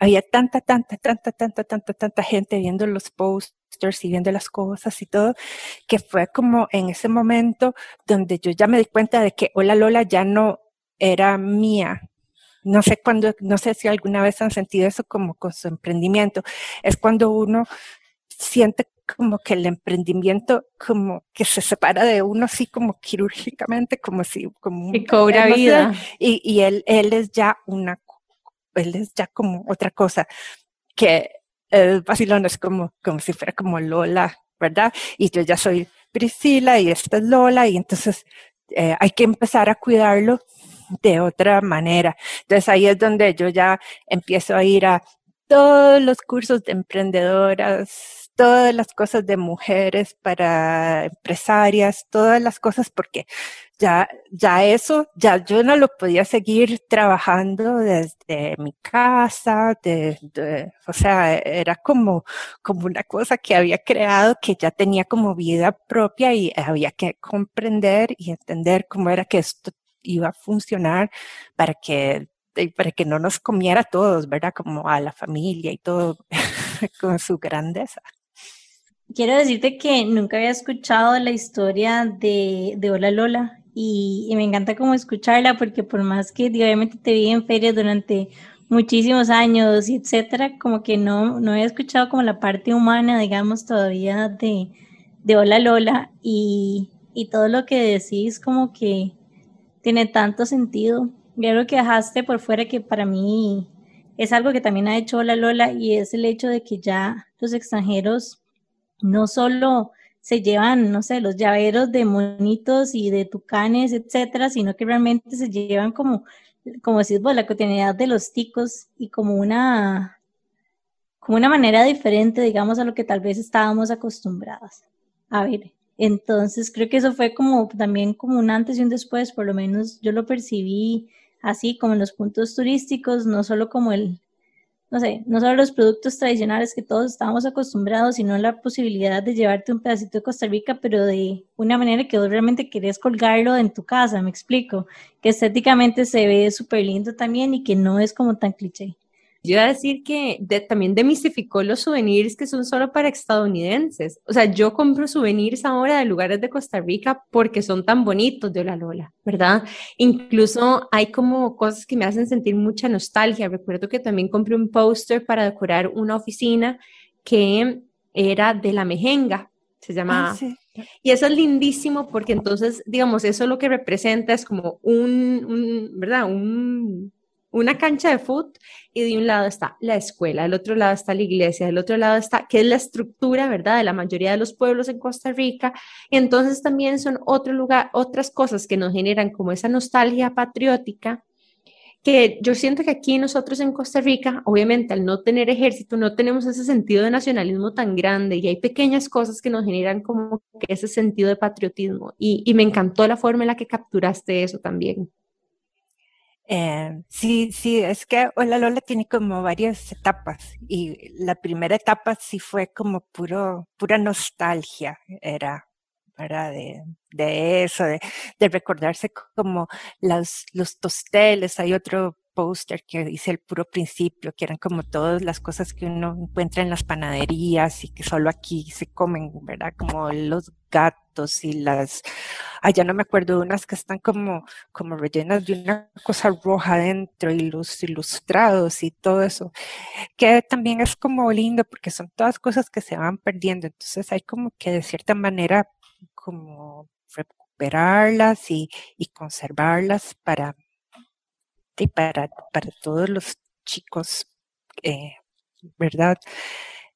había tanta, tanta, tanta, tanta, tanta, tanta gente viendo los posters y viendo las cosas y todo, que fue como en ese momento donde yo ya me di cuenta de que Hola Lola ya no era mía. No sé cuándo, no sé si alguna vez han sentido eso como con su emprendimiento. Es cuando uno siente como que el emprendimiento como que se separa de uno así como quirúrgicamente, como si como y cobra vida. Y, y él, él es ya una él es ya como otra cosa que el vacilón es como, como si fuera como Lola, ¿verdad? Y yo ya soy Priscila y esta es Lola y entonces eh, hay que empezar a cuidarlo de otra manera. Entonces ahí es donde yo ya empiezo a ir a todos los cursos de emprendedoras, todas las cosas de mujeres para empresarias, todas las cosas porque ya, ya eso, ya yo no lo podía seguir trabajando desde mi casa, de, o sea, era como, como una cosa que había creado que ya tenía como vida propia y había que comprender y entender cómo era que esto iba a funcionar para que, para que no nos comiera a todos, ¿verdad? Como a la familia y todo con su grandeza. Quiero decirte que nunca había escuchado la historia de, de Hola Lola y, me encanta como escucharla porque por más que obviamente te vi en ferias durante muchísimos años y etcétera, como que no, no había escuchado como la parte humana, digamos, todavía de, de Hola Lola y, y todo lo que decís como que tiene tanto sentido. Y algo que dejaste por fuera que para mí es algo que también ha hecho Hola Lola y es el hecho de que ya los extranjeros no solo se llevan, no sé, los llaveros de monitos y de tucanes, etcétera, sino que realmente se llevan como, como decís vos, la cotidianidad de los ticos y como una, como una manera diferente, digamos, a lo que tal vez estábamos acostumbradas a ver. Entonces, creo que eso fue como también como un antes y un después, por lo menos yo lo percibí así como en los puntos turísticos, no solo como el, no sé, no solo los productos tradicionales que todos estábamos acostumbrados, sino la posibilidad de llevarte un pedacito de Costa Rica, pero de una manera que vos realmente querés colgarlo en tu casa, me explico, que estéticamente se ve súper lindo también y que no es como tan cliché. Yo iba a decir que también demistificó los souvenirs que son solo para estadounidenses. O sea, yo compro souvenirs ahora de lugares de Costa Rica porque son tan bonitos de Hola Lola, ¿verdad? Incluso hay como cosas que me hacen sentir mucha nostalgia. Recuerdo que también compré un póster para decorar una oficina que era de la Mejenga, se llama. Ah, y eso es lindísimo porque entonces, digamos, eso lo que representa es como un, un ¿verdad? Un una cancha de fútbol y de un lado está la escuela, del otro lado está la iglesia, del otro lado está, que es la estructura, ¿verdad?, de la mayoría de los pueblos en Costa Rica. Y entonces también son otro lugar, otras cosas que nos generan como esa nostalgia patriótica que yo siento que aquí nosotros en Costa Rica, obviamente al no tener ejército, no tenemos ese sentido de nacionalismo tan grande y hay pequeñas cosas que nos generan como ese sentido de patriotismo. Y, y me encantó la forma en la que capturaste eso también. Eh, sí, sí, es que Hola Lola tiene como varias etapas y la primera etapa sí fue como puro, pura nostalgia, era, era de, de eso, de, de recordarse como los, los tosteles, hay otro póster que hice el puro principio, que eran como todas las cosas que uno encuentra en las panaderías y que solo aquí se comen, ¿verdad? Como los gatos y las, allá no me acuerdo, unas que están como, como rellenas de una cosa roja adentro y los ilustrados y todo eso, que también es como lindo porque son todas cosas que se van perdiendo, entonces hay como que de cierta manera como recuperarlas y conservarlas para para, para todos los chicos, eh, ¿verdad?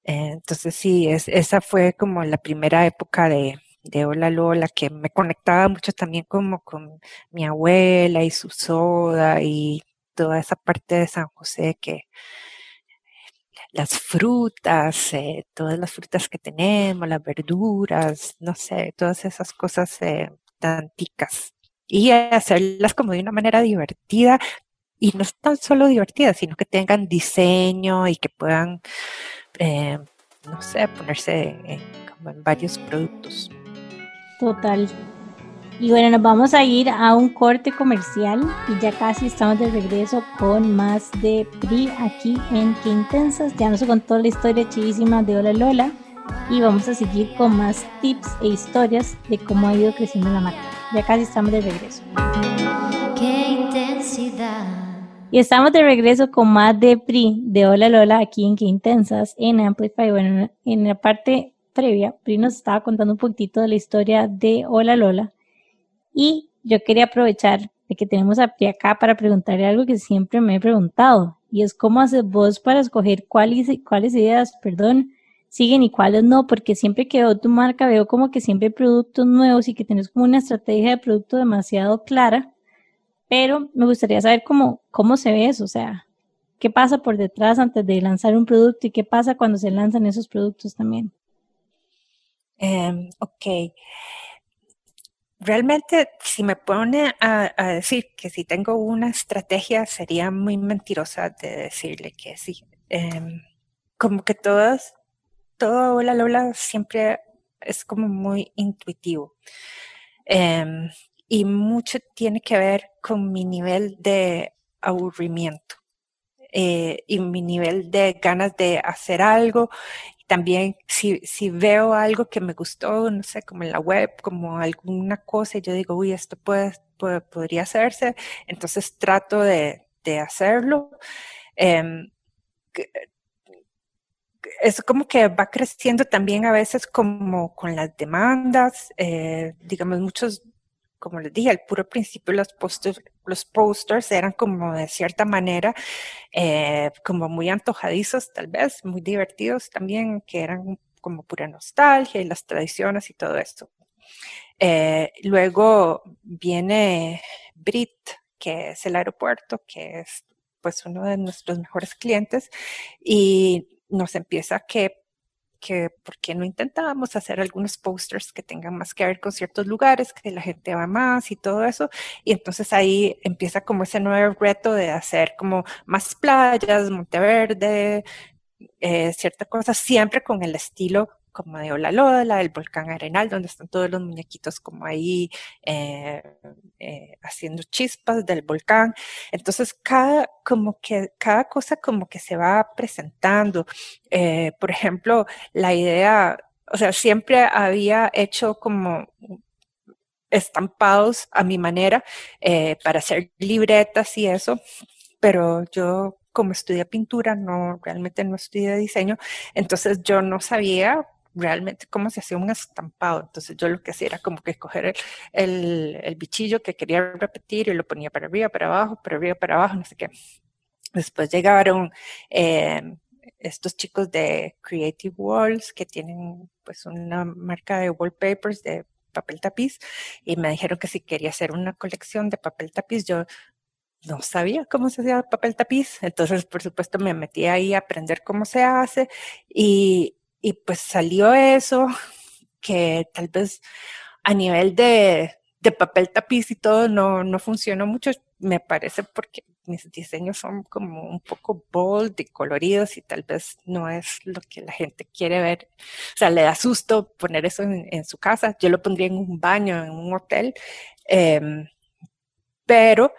Eh, entonces sí, es, esa fue como la primera época de, de Hola Lola, que me conectaba mucho también como con mi abuela y su soda y toda esa parte de San José que las frutas, eh, todas las frutas que tenemos, las verduras, no sé, todas esas cosas eh, tan ticas. Y hacerlas como de una manera divertida, y no es tan solo divertidas, sino que tengan diseño y que puedan, eh, no sé, ponerse en, como en varios productos. Total. Y bueno, nos vamos a ir a un corte comercial y ya casi estamos de regreso con más de PRI aquí en Qué Intensas. Ya nos contó la historia chivísima de Hola Lola y vamos a seguir con más tips e historias de cómo ha ido creciendo la marca. Ya casi estamos de regreso. Qué intensidad. Y estamos de regreso con más de PRI de Hola Lola aquí en Qué Intensas en Amplify. Bueno, en la parte previa, PRI nos estaba contando un poquitito de la historia de Hola Lola. Y yo quería aprovechar de que tenemos a PRI acá para preguntarle algo que siempre me he preguntado. Y es cómo haces vos para escoger cuáles, cuáles ideas, perdón, siguen y cuáles no, porque siempre que veo tu marca veo como que siempre hay productos nuevos y que tienes como una estrategia de producto demasiado clara pero me gustaría saber cómo, cómo se ve eso, o sea, qué pasa por detrás antes de lanzar un producto y qué pasa cuando se lanzan esos productos también. Em, ok. Realmente, si me pone a, decir que si tengo una estrategia, sería muy mentirosa de decirle que sí. Em, como que todas, todo Hola Lola siempre es como muy intuitivo. Em, y mucho tiene que ver con mi nivel de aburrimiento eh, y mi nivel de ganas de hacer algo. También si, si veo algo que me gustó, no sé, como en la web, como alguna cosa, y yo digo, uy, esto puede, podría hacerse, entonces trato de, de hacerlo. Eh, es como que va creciendo también a veces como con las demandas, eh, digamos, muchos como les dije, al puro principio los posters, los posters eran como de cierta manera, eh, como muy antojadizos tal vez, muy divertidos también, que eran como pura nostalgia y las tradiciones y todo esto. Eh, luego viene Brit, que es el aeropuerto, que es pues uno de nuestros mejores clientes, y nos empieza que que por qué no intentábamos hacer algunos posters que tengan más que ver con ciertos lugares, que la gente va más y todo eso. Y entonces ahí empieza como ese nuevo reto de hacer como más playas, Monteverde, eh, ciertas cosas, siempre con el estilo como de Hola Lola, el volcán Arenal, donde están todos los muñequitos como ahí eh, eh, haciendo chispas del volcán. Entonces, cada, como que, cada cosa como que se va presentando. Eh, por ejemplo, la idea, o sea, siempre había hecho como estampados a mi manera para hacer libretas y eso, pero yo como estudié pintura, no, realmente no estudié diseño, entonces yo no sabía realmente cómo se hacía un estampado. Entonces yo lo que hacía era como que escoger el, el, bichillo que quería repetir y lo ponía para arriba, para abajo, para arriba, para abajo, no sé qué. Después llegaron eh, estos chicos de Creative Walls que tienen pues una marca de wallpapers de papel tapiz y me dijeron que si quería hacer una colección de papel tapiz yo no sabía cómo se hacía papel tapiz, entonces por supuesto me metí ahí a aprender cómo se hace y, y pues salió eso, que tal vez a nivel de, de papel tapiz y todo no, no funcionó mucho, me parece porque mis diseños son como un poco bold y coloridos y tal vez no es lo que la gente quiere ver. O sea, le da susto poner eso en, su casa. Yo lo pondría en un baño, en un hotel. Em, pero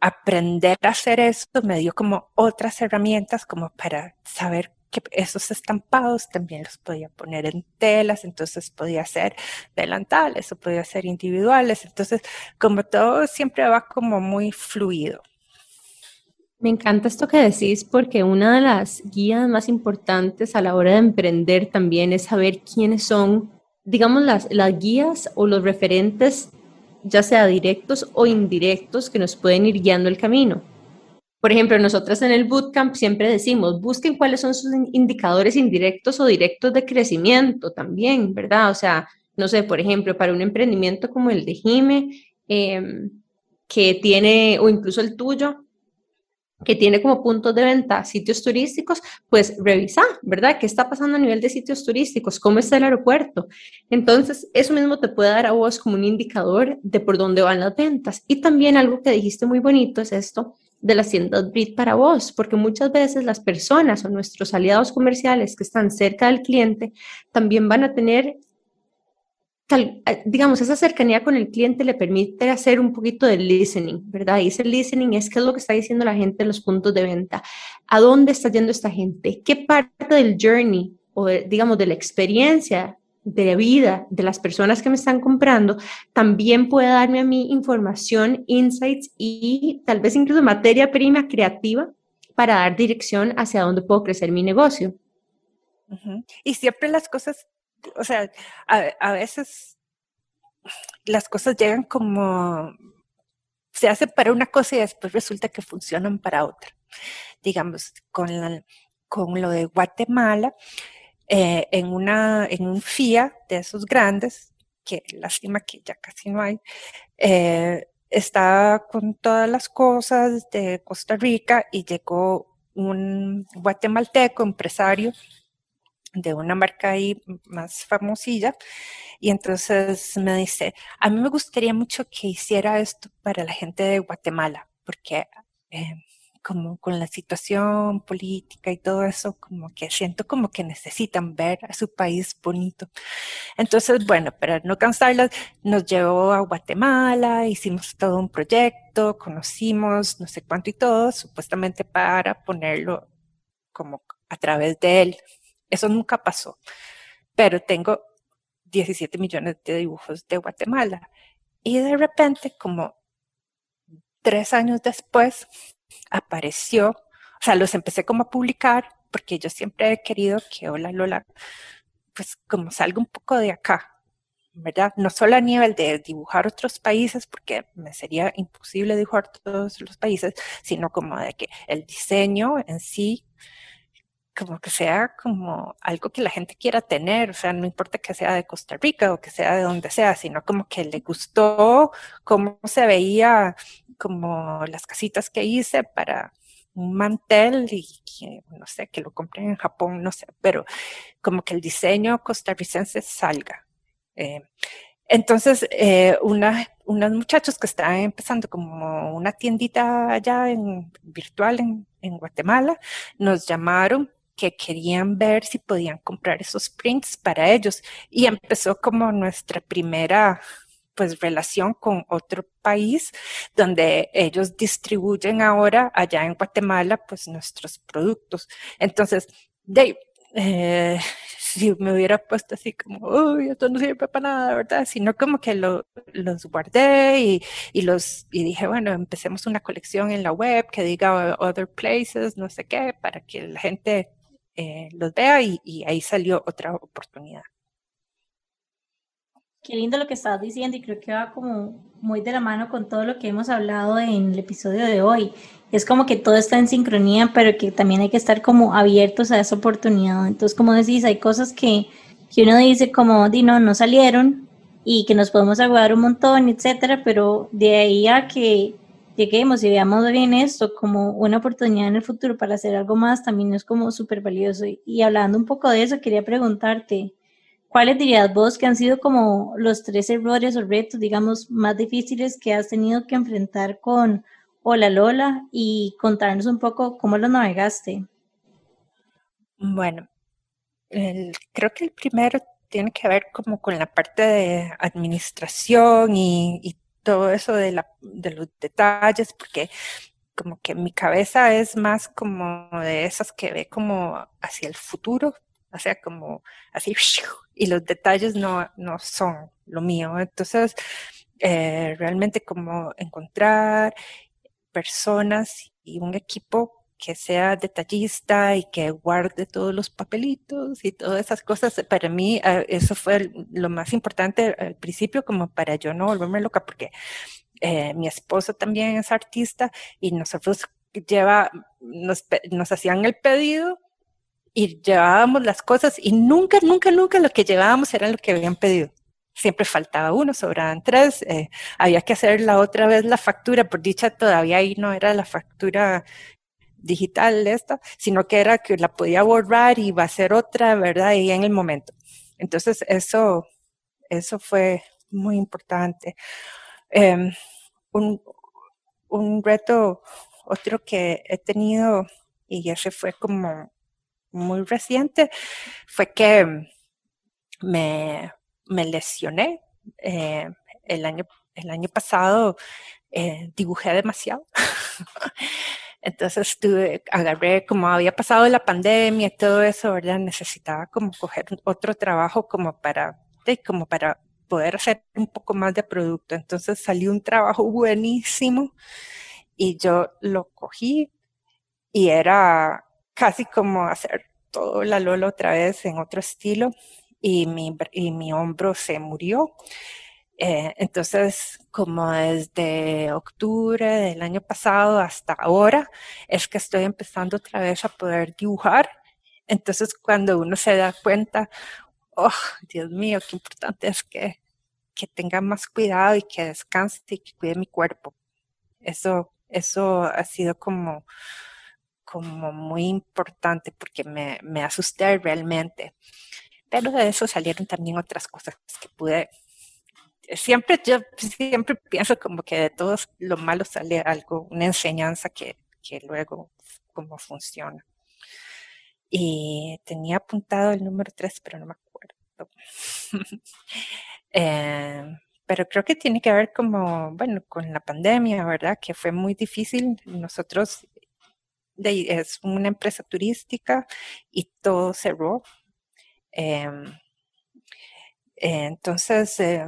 aprender a hacer esto me dio como otras herramientas como para saber que esos estampados también los podía poner en telas, entonces podía ser delantales o podía ser individuales, entonces como todo siempre va como muy fluido. Me encanta esto que decís porque una de las guías más importantes a la hora de emprender también es saber quiénes son, digamos, las, las guías o los referentes, ya sea directos o indirectos, que nos pueden ir guiando el camino. Por ejemplo, nosotras en el bootcamp siempre decimos, busquen cuáles son sus indicadores indirectos o directos de crecimiento también, ¿verdad? O sea, no sé, por ejemplo, para un emprendimiento como el de Jime, em, que tiene, o incluso el tuyo, que tiene como puntos de venta sitios turísticos, pues revisa, ¿verdad? ¿Qué está pasando a nivel de sitios turísticos? ¿Cómo está el aeropuerto? Entonces, eso mismo te puede dar a vos como un indicador de por dónde van las ventas. Y también algo que dijiste muy bonito es esto de las tiendas BRIT para vos, porque muchas veces las personas o nuestros aliados comerciales que están cerca del cliente también van a tener eh, digamos, esa cercanía con el cliente le permite hacer un poquito de listening, ¿verdad? Y ese listening es qué es lo que está diciendo la gente en los puntos de venta, a dónde está yendo esta gente, qué parte del journey o, digamos, de la experiencia de vida de las personas que me están comprando, también puede darme a mí información, insights y tal vez incluso materia prima creativa para dar dirección hacia dónde puedo crecer mi negocio. Y siempre las cosas o sea, a, veces las cosas llegan como, se hace para una cosa y después resulta que funcionan para otra. Digamos, con, con lo de Guatemala, eh, en, una, en un FIA de esos grandes, que lástima que ya casi no hay, eh, estaba con todas las cosas de Costa Rica y llegó un guatemalteco empresario de una marca ahí más famosilla. Y entonces me dice, a mí me gustaría mucho que hiciera esto para la gente de Guatemala, porque eh, como con la situación política y todo eso, como que siento como que necesitan ver a su país bonito. Entonces, bueno, para no cansarlas, nos llevó a Guatemala, hicimos todo un proyecto, conocimos no sé cuánto y todo, supuestamente para ponerlo como a través de él, eso nunca pasó. Pero tengo 17 millones de dibujos de Guatemala. Y de repente, como tres años después, apareció, o sea, los empecé como a publicar porque yo siempre he querido que Hola Lola, pues como salga un poco de acá, ¿verdad? No solo a nivel de dibujar otros países, porque me sería imposible dibujar todos los países, sino como de que el diseño en sí como que sea como algo que la gente quiera tener, o sea, no importa que sea de Costa Rica o que sea de donde sea, sino como que le gustó cómo se veía como las casitas que hice para un mantel y que, no sé, que lo compré en Japón, no sé, pero como que el diseño costarricense salga. Eh, entonces, eh, una, unos muchachos que estaban empezando como una tiendita allá en virtual en, en Guatemala, nos llamaron que querían ver si podían comprar esos prints para ellos. Y empezó como nuestra primera pues relación con otro país donde ellos distribuyen ahora allá en Guatemala pues nuestros productos. Entonces, Dave, eh, si me hubiera puesto así como, uy, esto no sirve para nada, ¿verdad? Sino como que lo, los guardé y, y, los, y dije, bueno, empecemos una colección en la web que diga other places, no sé qué, para que la gente eh, los vea y, ahí salió otra oportunidad. Qué lindo lo que estás diciendo y creo que va como muy de la mano con todo lo que hemos hablado en el episodio de hoy. Es como que todo está en sincronía, pero que también hay que estar como abiertos a esa oportunidad. Entonces, como decís, hay cosas que, que uno dice como, di no, no salieron y que nos podemos aguardar un montón, etcétera, pero de ahí a que lleguemos y veamos bien esto como una oportunidad en el futuro para hacer algo más, también es como súper valioso. Y, hablando un poco de eso, quería preguntarte, ¿cuáles dirías vos que han sido como los tres errores o retos, digamos, más difíciles que has tenido que enfrentar con Hola Lola y contarnos un poco cómo los navegaste? Bueno, creo que el primero tiene que ver como con la parte de administración y todo eso de, la, de los detalles, porque como que mi cabeza es más como de esas que ve como hacia el futuro, o sea, como así, y los detalles no, no son lo mío. Entonces, eh, realmente como encontrar personas y un equipo que sea detallista y que guarde todos los papelitos y todas esas cosas. Para mí eh, eso fue lo más importante al principio como para yo no volverme loca porque eh, mi esposo también es artista y nosotros lleva, nos, nos hacían el pedido y llevábamos las cosas y nunca, nunca, nunca lo que llevábamos era lo que habían pedido. Siempre faltaba uno, sobraban tres, eh, había que hacer la otra vez la factura, por dicha todavía ahí no era la factura digital esta, sino que era que la podía borrar y va a ser otra, ¿verdad? Y en el momento. Entonces eso, eso fue muy importante. Em, un, un reto, otro que he tenido, y ese fue como muy reciente, fue que me, me lesioné. Eh, el, año, el año pasado eh, dibujé demasiado. Entonces tuve, agarré, como había pasado la pandemia y todo eso, ¿verdad? Necesitaba como coger otro trabajo como para, como para poder hacer un poco más de producto. Entonces salió un trabajo buenísimo y yo lo cogí y era casi como hacer todo la Lola otra vez en otro estilo y mi, y mi hombro se murió. Eh, entonces, como desde octubre del año pasado hasta ahora, es que estoy empezando otra vez a poder dibujar. Entonces, cuando uno se da cuenta, oh, Dios mío, qué importante es que, que tenga más cuidado y que descanse y que cuide mi cuerpo. Eso, eso ha sido como, como muy importante porque me, me asusté realmente. Pero de eso salieron también otras cosas que pude siempre yo siempre pienso como que de todos lo malo sale algo, una enseñanza que, que luego como funciona. Y tenía apuntado el número 3, pero no me acuerdo. eh, pero creo que tiene que ver como, bueno, con la pandemia, ¿verdad? Que fue muy difícil. Nosotros es una empresa turística y todo cerró. Eh, entonces, eh,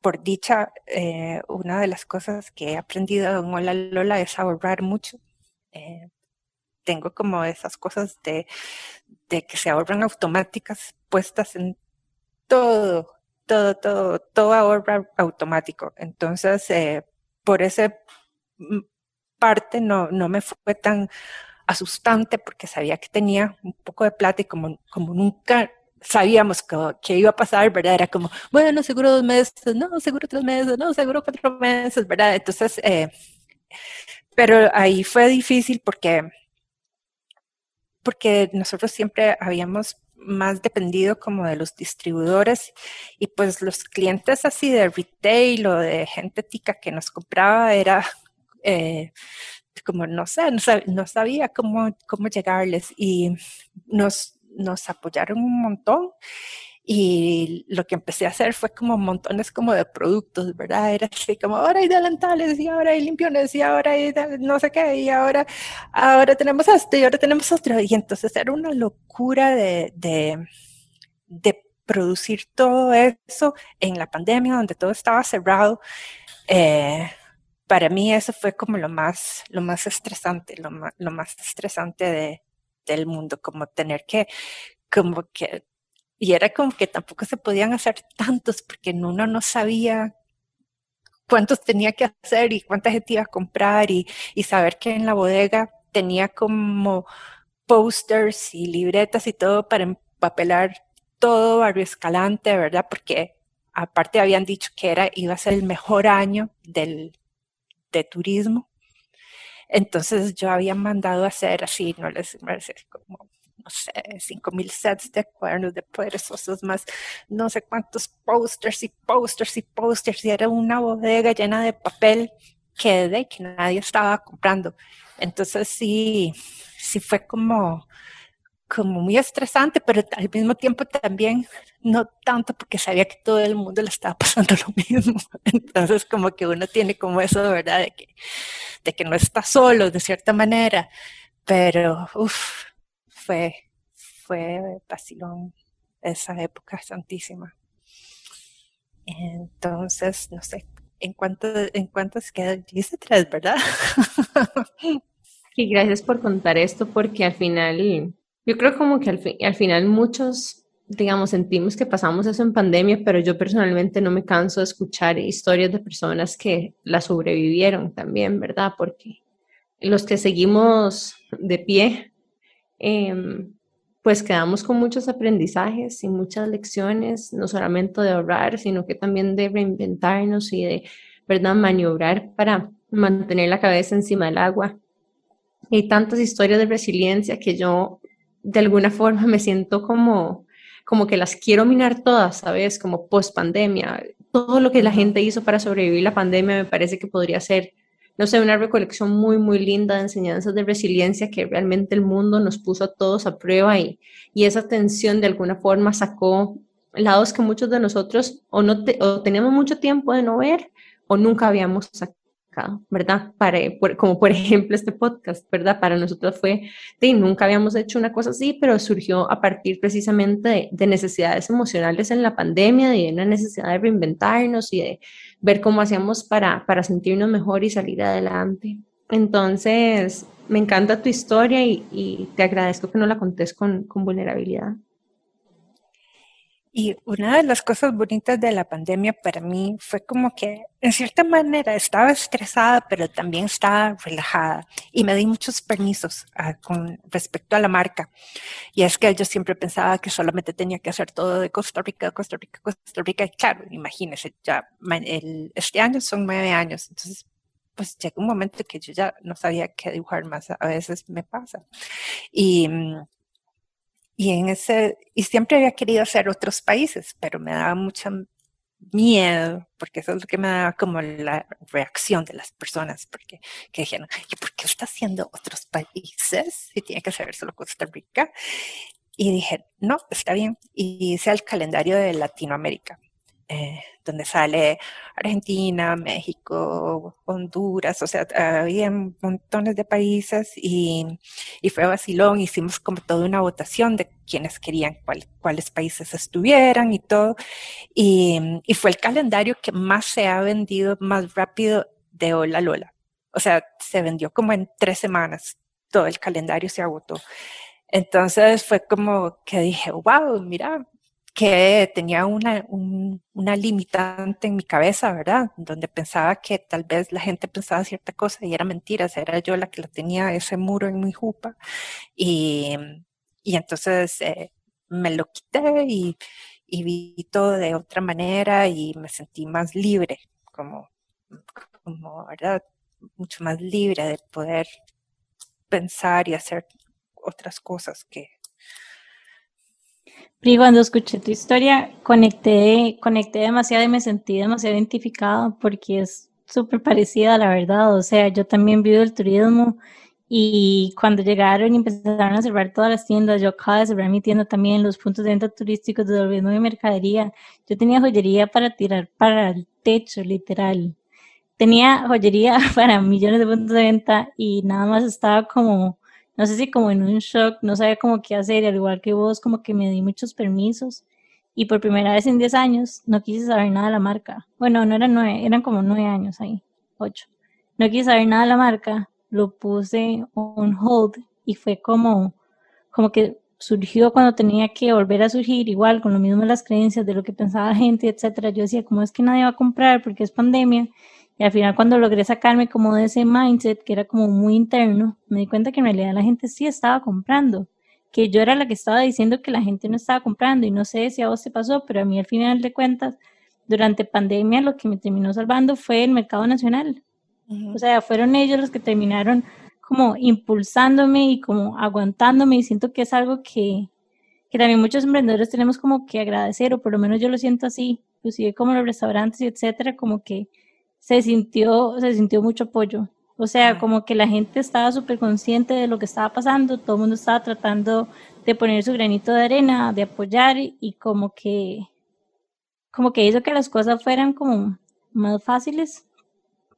por dicha, eh, una de las cosas que he aprendido en Hola Lola es ahorrar mucho. Eh, tengo como esas cosas de, que se ahorran automáticas puestas en todo, todo, todo, todo ahorra automático. Entonces, eh, por esa parte no, no me fue tan asustante porque sabía que tenía un poco de plata y como, como nunca sabíamos que, iba a pasar, ¿verdad? Era como, bueno, seguro dos meses, no, seguro tres meses, no, seguro cuatro meses, ¿verdad? Entonces, eh, pero ahí fue difícil porque, porque nosotros siempre habíamos más dependido como de los distribuidores y pues los clientes así de retail o de gente tica que nos compraba era eh, como no sé, no, no sabía cómo, cómo llegarles y nos nos apoyaron un montón y lo que empecé a hacer fue como montones como de productos, ¿verdad? Era así como ahora hay delantales y ahora hay limpiones y ahora hay no sé qué y ahora, ahora tenemos esto y ahora tenemos otro. Y entonces era una locura de, de, producir todo eso en la pandemia donde todo estaba cerrado. Eh, para mí eso fue como lo más, lo más estresante, lo lo más estresante de, del mundo, como tener que, como que, y era como que tampoco se podían hacer tantos porque uno no sabía cuántos tenía que hacer y cuánta gente iba a comprar y, y saber que en la bodega tenía como posters y libretas y todo para empapelar todo Barrio Escalante, ¿verdad? Porque aparte habían dicho que era, iba a ser el mejor año del, de turismo. Entonces yo había mandado hacer así, no les como, no sé, cinco mil sets de cuadernos de perezosos más, no sé cuántos posters y posters y posters, y era una bodega llena de papel que de que nadie estaba comprando. Entonces sí, sí fue como, como muy estresante, pero al mismo tiempo también no tanto porque sabía que todo el mundo le estaba pasando lo mismo. Entonces como que uno tiene como eso, ¿verdad? De que, de que no está solo de cierta manera, pero uff, fue, fue vacilón esa época santísima. Entonces, no sé, ¿en cuánto, en cuántos quedan? Dice tres, ¿verdad? Y gracias por contar esto porque al final yo creo como que al, final muchos, digamos, sentimos que pasamos eso en pandemia, pero yo personalmente no me canso de escuchar historias de personas que la sobrevivieron también, ¿verdad? Porque los que seguimos de pie, em, pues quedamos con muchos aprendizajes y muchas lecciones, no solamente de ahorrar, sino que también de reinventarnos y de, ¿verdad?, maniobrar para mantener la cabeza encima del agua. Hay tantas historias de resiliencia que yo de alguna forma me siento como, como que las quiero minar todas, ¿sabes? Como post pandemia. Todo lo que la gente hizo para sobrevivir la pandemia me parece que podría ser, no sé, una recolección muy, muy linda de enseñanzas de resiliencia que realmente el mundo nos puso a todos a prueba y, y esa tensión de alguna forma sacó lados que muchos de nosotros o, no o teníamos mucho tiempo de no ver o nunca habíamos sacado ¿verdad? Para, como por ejemplo este podcast, ¿verdad? Para nosotros fue, de, nunca habíamos hecho una cosa así, pero surgió a partir precisamente de, necesidades emocionales en la pandemia, y de una necesidad de reinventarnos y de ver cómo hacíamos para, para sentirnos mejor y salir adelante. Entonces, me encanta tu historia y, te agradezco que no la contés con, con vulnerabilidad. Y una de las cosas bonitas de la pandemia para mí fue como que, en cierta manera, estaba estresada, pero también estaba relajada. Y me di muchos permisos ah, con respecto a la marca. Y es que yo siempre pensaba que solamente tenía que hacer todo de Costa Rica, Costa Rica, Costa Rica. Y claro, imagínense, ya el, este año son nueve años. Entonces, pues llega un momento que yo ya no sabía qué dibujar más. A veces me pasa. Y mm, y en ese, y siempre había querido hacer otros países, pero me daba mucho miedo, porque eso es lo que me daba como la reacción de las personas, porque que dijeron, ¿y por qué está haciendo otros países si tiene que hacer solo Costa Rica? Y dije, no, está bien. Y hice el calendario de Latinoamérica. Eh, donde sale Argentina, México, Honduras, o sea, había montones de países y, y fue vacilón, hicimos como toda una votación de quienes querían cuáles países estuvieran y todo, y, y fue el calendario que más se ha vendido más rápido de Hola Lola. O sea, se vendió como en tres semanas, todo el calendario se agotó. Entonces fue como que dije, wow, mira, que tenía una, una limitante en mi cabeza, ¿verdad? Donde pensaba que tal vez la gente pensaba cierta cosa y era mentira, era yo la que la tenía ese muro en mi jupa. Y, y entonces eh, me lo quité y, y, vi todo de otra manera y me sentí más libre, como, como, ¿verdad? Mucho más libre de poder pensar y hacer otras cosas que, y cuando escuché tu historia, conecté, conecté demasiado y me sentí demasiado identificada porque es súper parecida, la verdad. O sea, yo también vivo el turismo y cuando llegaron y empezaron a cerrar todas las tiendas, yo acabo de cerrar mi tienda también, los puntos de venta turísticos de turismo y mercadería. Yo tenía joyería para tirar para el techo, literal. Tenía joyería para millones de puntos de venta y nada más estaba como no sé si como en un shock, no sabía cómo qué hacer, al igual que vos, como que me di muchos permisos. Y por primera vez en 10 años no quise saber nada de la marca. Bueno, no eran nueve, eran como nueve años ahí, ocho. No quise saber nada de la marca, lo puse on hold y fue como, como que surgió cuando tenía que volver a surgir, igual con lo mismo las creencias de lo que pensaba la gente, etcétera. Yo decía, ¿cómo es que nadie va a comprar porque es pandemia? Y al final cuando logré sacarme como de ese mindset que era como muy interno, me di cuenta que en realidad la gente sí estaba comprando, que yo era la que estaba diciendo que la gente no estaba comprando y no sé si a vos te pasó, pero a mí al final de cuentas, durante pandemia lo que me terminó salvando fue el mercado nacional. O sea, fueron ellos los que terminaron como impulsándome y como aguantándome y siento que es algo que, que también muchos emprendedores tenemos como que agradecer, o por lo menos yo lo siento así, inclusive como los restaurantes y etcétera, como que se sintió, se sintió mucho apoyo. O sea, como que la gente estaba súper consciente de lo que estaba pasando, todo el mundo estaba tratando de poner su granito de arena, de apoyar y como que, como que hizo que las cosas fueran como más fáciles.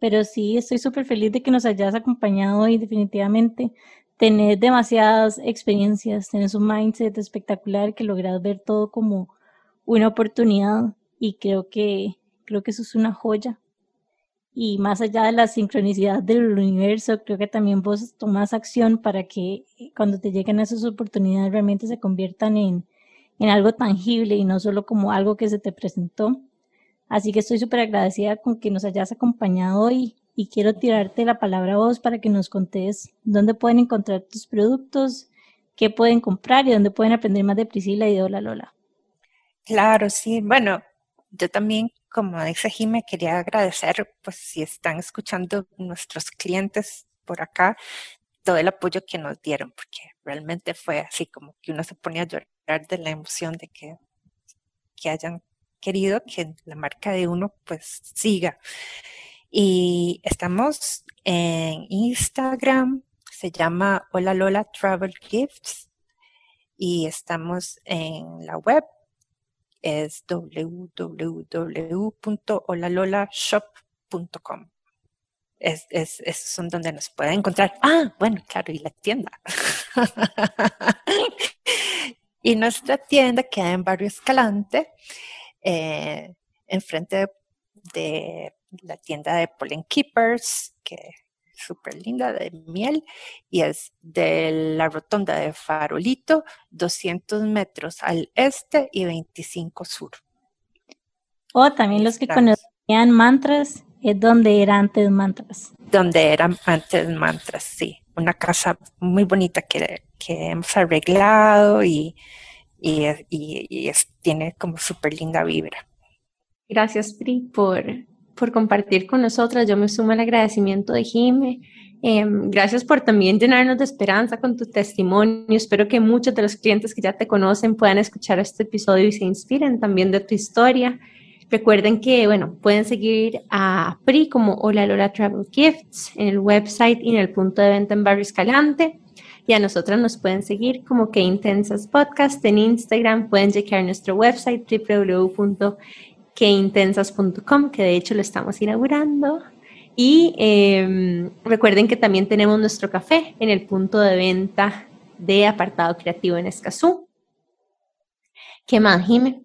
Pero sí, estoy súper feliz de que nos hayas acompañado y definitivamente tener demasiadas experiencias, tener un mindset espectacular que logras ver todo como una oportunidad y creo que, creo que eso es una joya. Y más allá de la sincronicidad del universo, creo que también vos tomas acción para que cuando te lleguen esas oportunidades realmente se conviertan en, en algo tangible y no solo como algo que se te presentó. Así que estoy súper agradecida con que nos hayas acompañado hoy y quiero tirarte la palabra a vos para que nos contes dónde pueden encontrar tus productos, qué pueden comprar y dónde pueden aprender más de Priscila y de Hola Lola. Claro, sí. Bueno, yo también, como dice Jime, quería agradecer, pues si están escuchando nuestros clientes por acá, todo el apoyo que nos dieron, porque realmente fue así como que uno se ponía a llorar de la emoción de que, que hayan querido que la marca de uno pues siga. Y estamos en Instagram, se llama Hola Lola Travel Gifts y estamos en la web es www.holalolashop.com. Es, es, es, son donde nos pueden encontrar. Ah, bueno, claro, y la tienda. y nuestra tienda queda en Barrio Escalante, eh, enfrente de la tienda de Pollen Keepers, que súper linda, de miel, y es de la rotonda de Farolito, 200 metros al este y 25 sur. O también los que conocían mantras, es donde eran antes mantras. Donde eran antes mantras, sí. Una casa muy bonita que, hemos arreglado y, y, tiene como súper linda vibra. Gracias, Pri, por, por compartir con nosotras. Yo me sumo al agradecimiento de Jime. Em, gracias por también llenarnos de esperanza con tu testimonio. Espero que muchos de los clientes que ya te conocen puedan escuchar este episodio y se inspiren también de tu historia. Recuerden que, bueno, pueden seguir a PRI como Hola Lola Travel Gifts en el website y en el punto de venta en Barrio Escalante. Y a nosotras nos pueden seguir como que Intensas Podcast en Instagram. Pueden chequear nuestro website www queintensas.com, que de hecho lo estamos inaugurando. Y em, recuerden que también tenemos nuestro café en el punto de venta de apartado creativo en Escazú. ¿Qué más, Jime?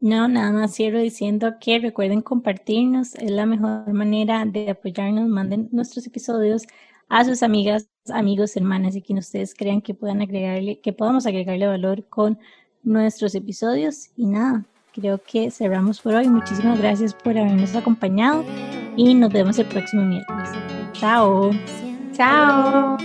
No, nada más cierro diciendo que recuerden compartirnos, es la mejor manera de apoyarnos. Manden nuestros episodios a sus amigas, amigos, hermanas y quien ustedes crean que puedan agregarle, que podamos agregarle valor con nuestros episodios. Y nada, creo que cerramos por hoy. Muchísimas gracias por habernos acompañado y nos vemos el próximo miércoles. Chao. Chao.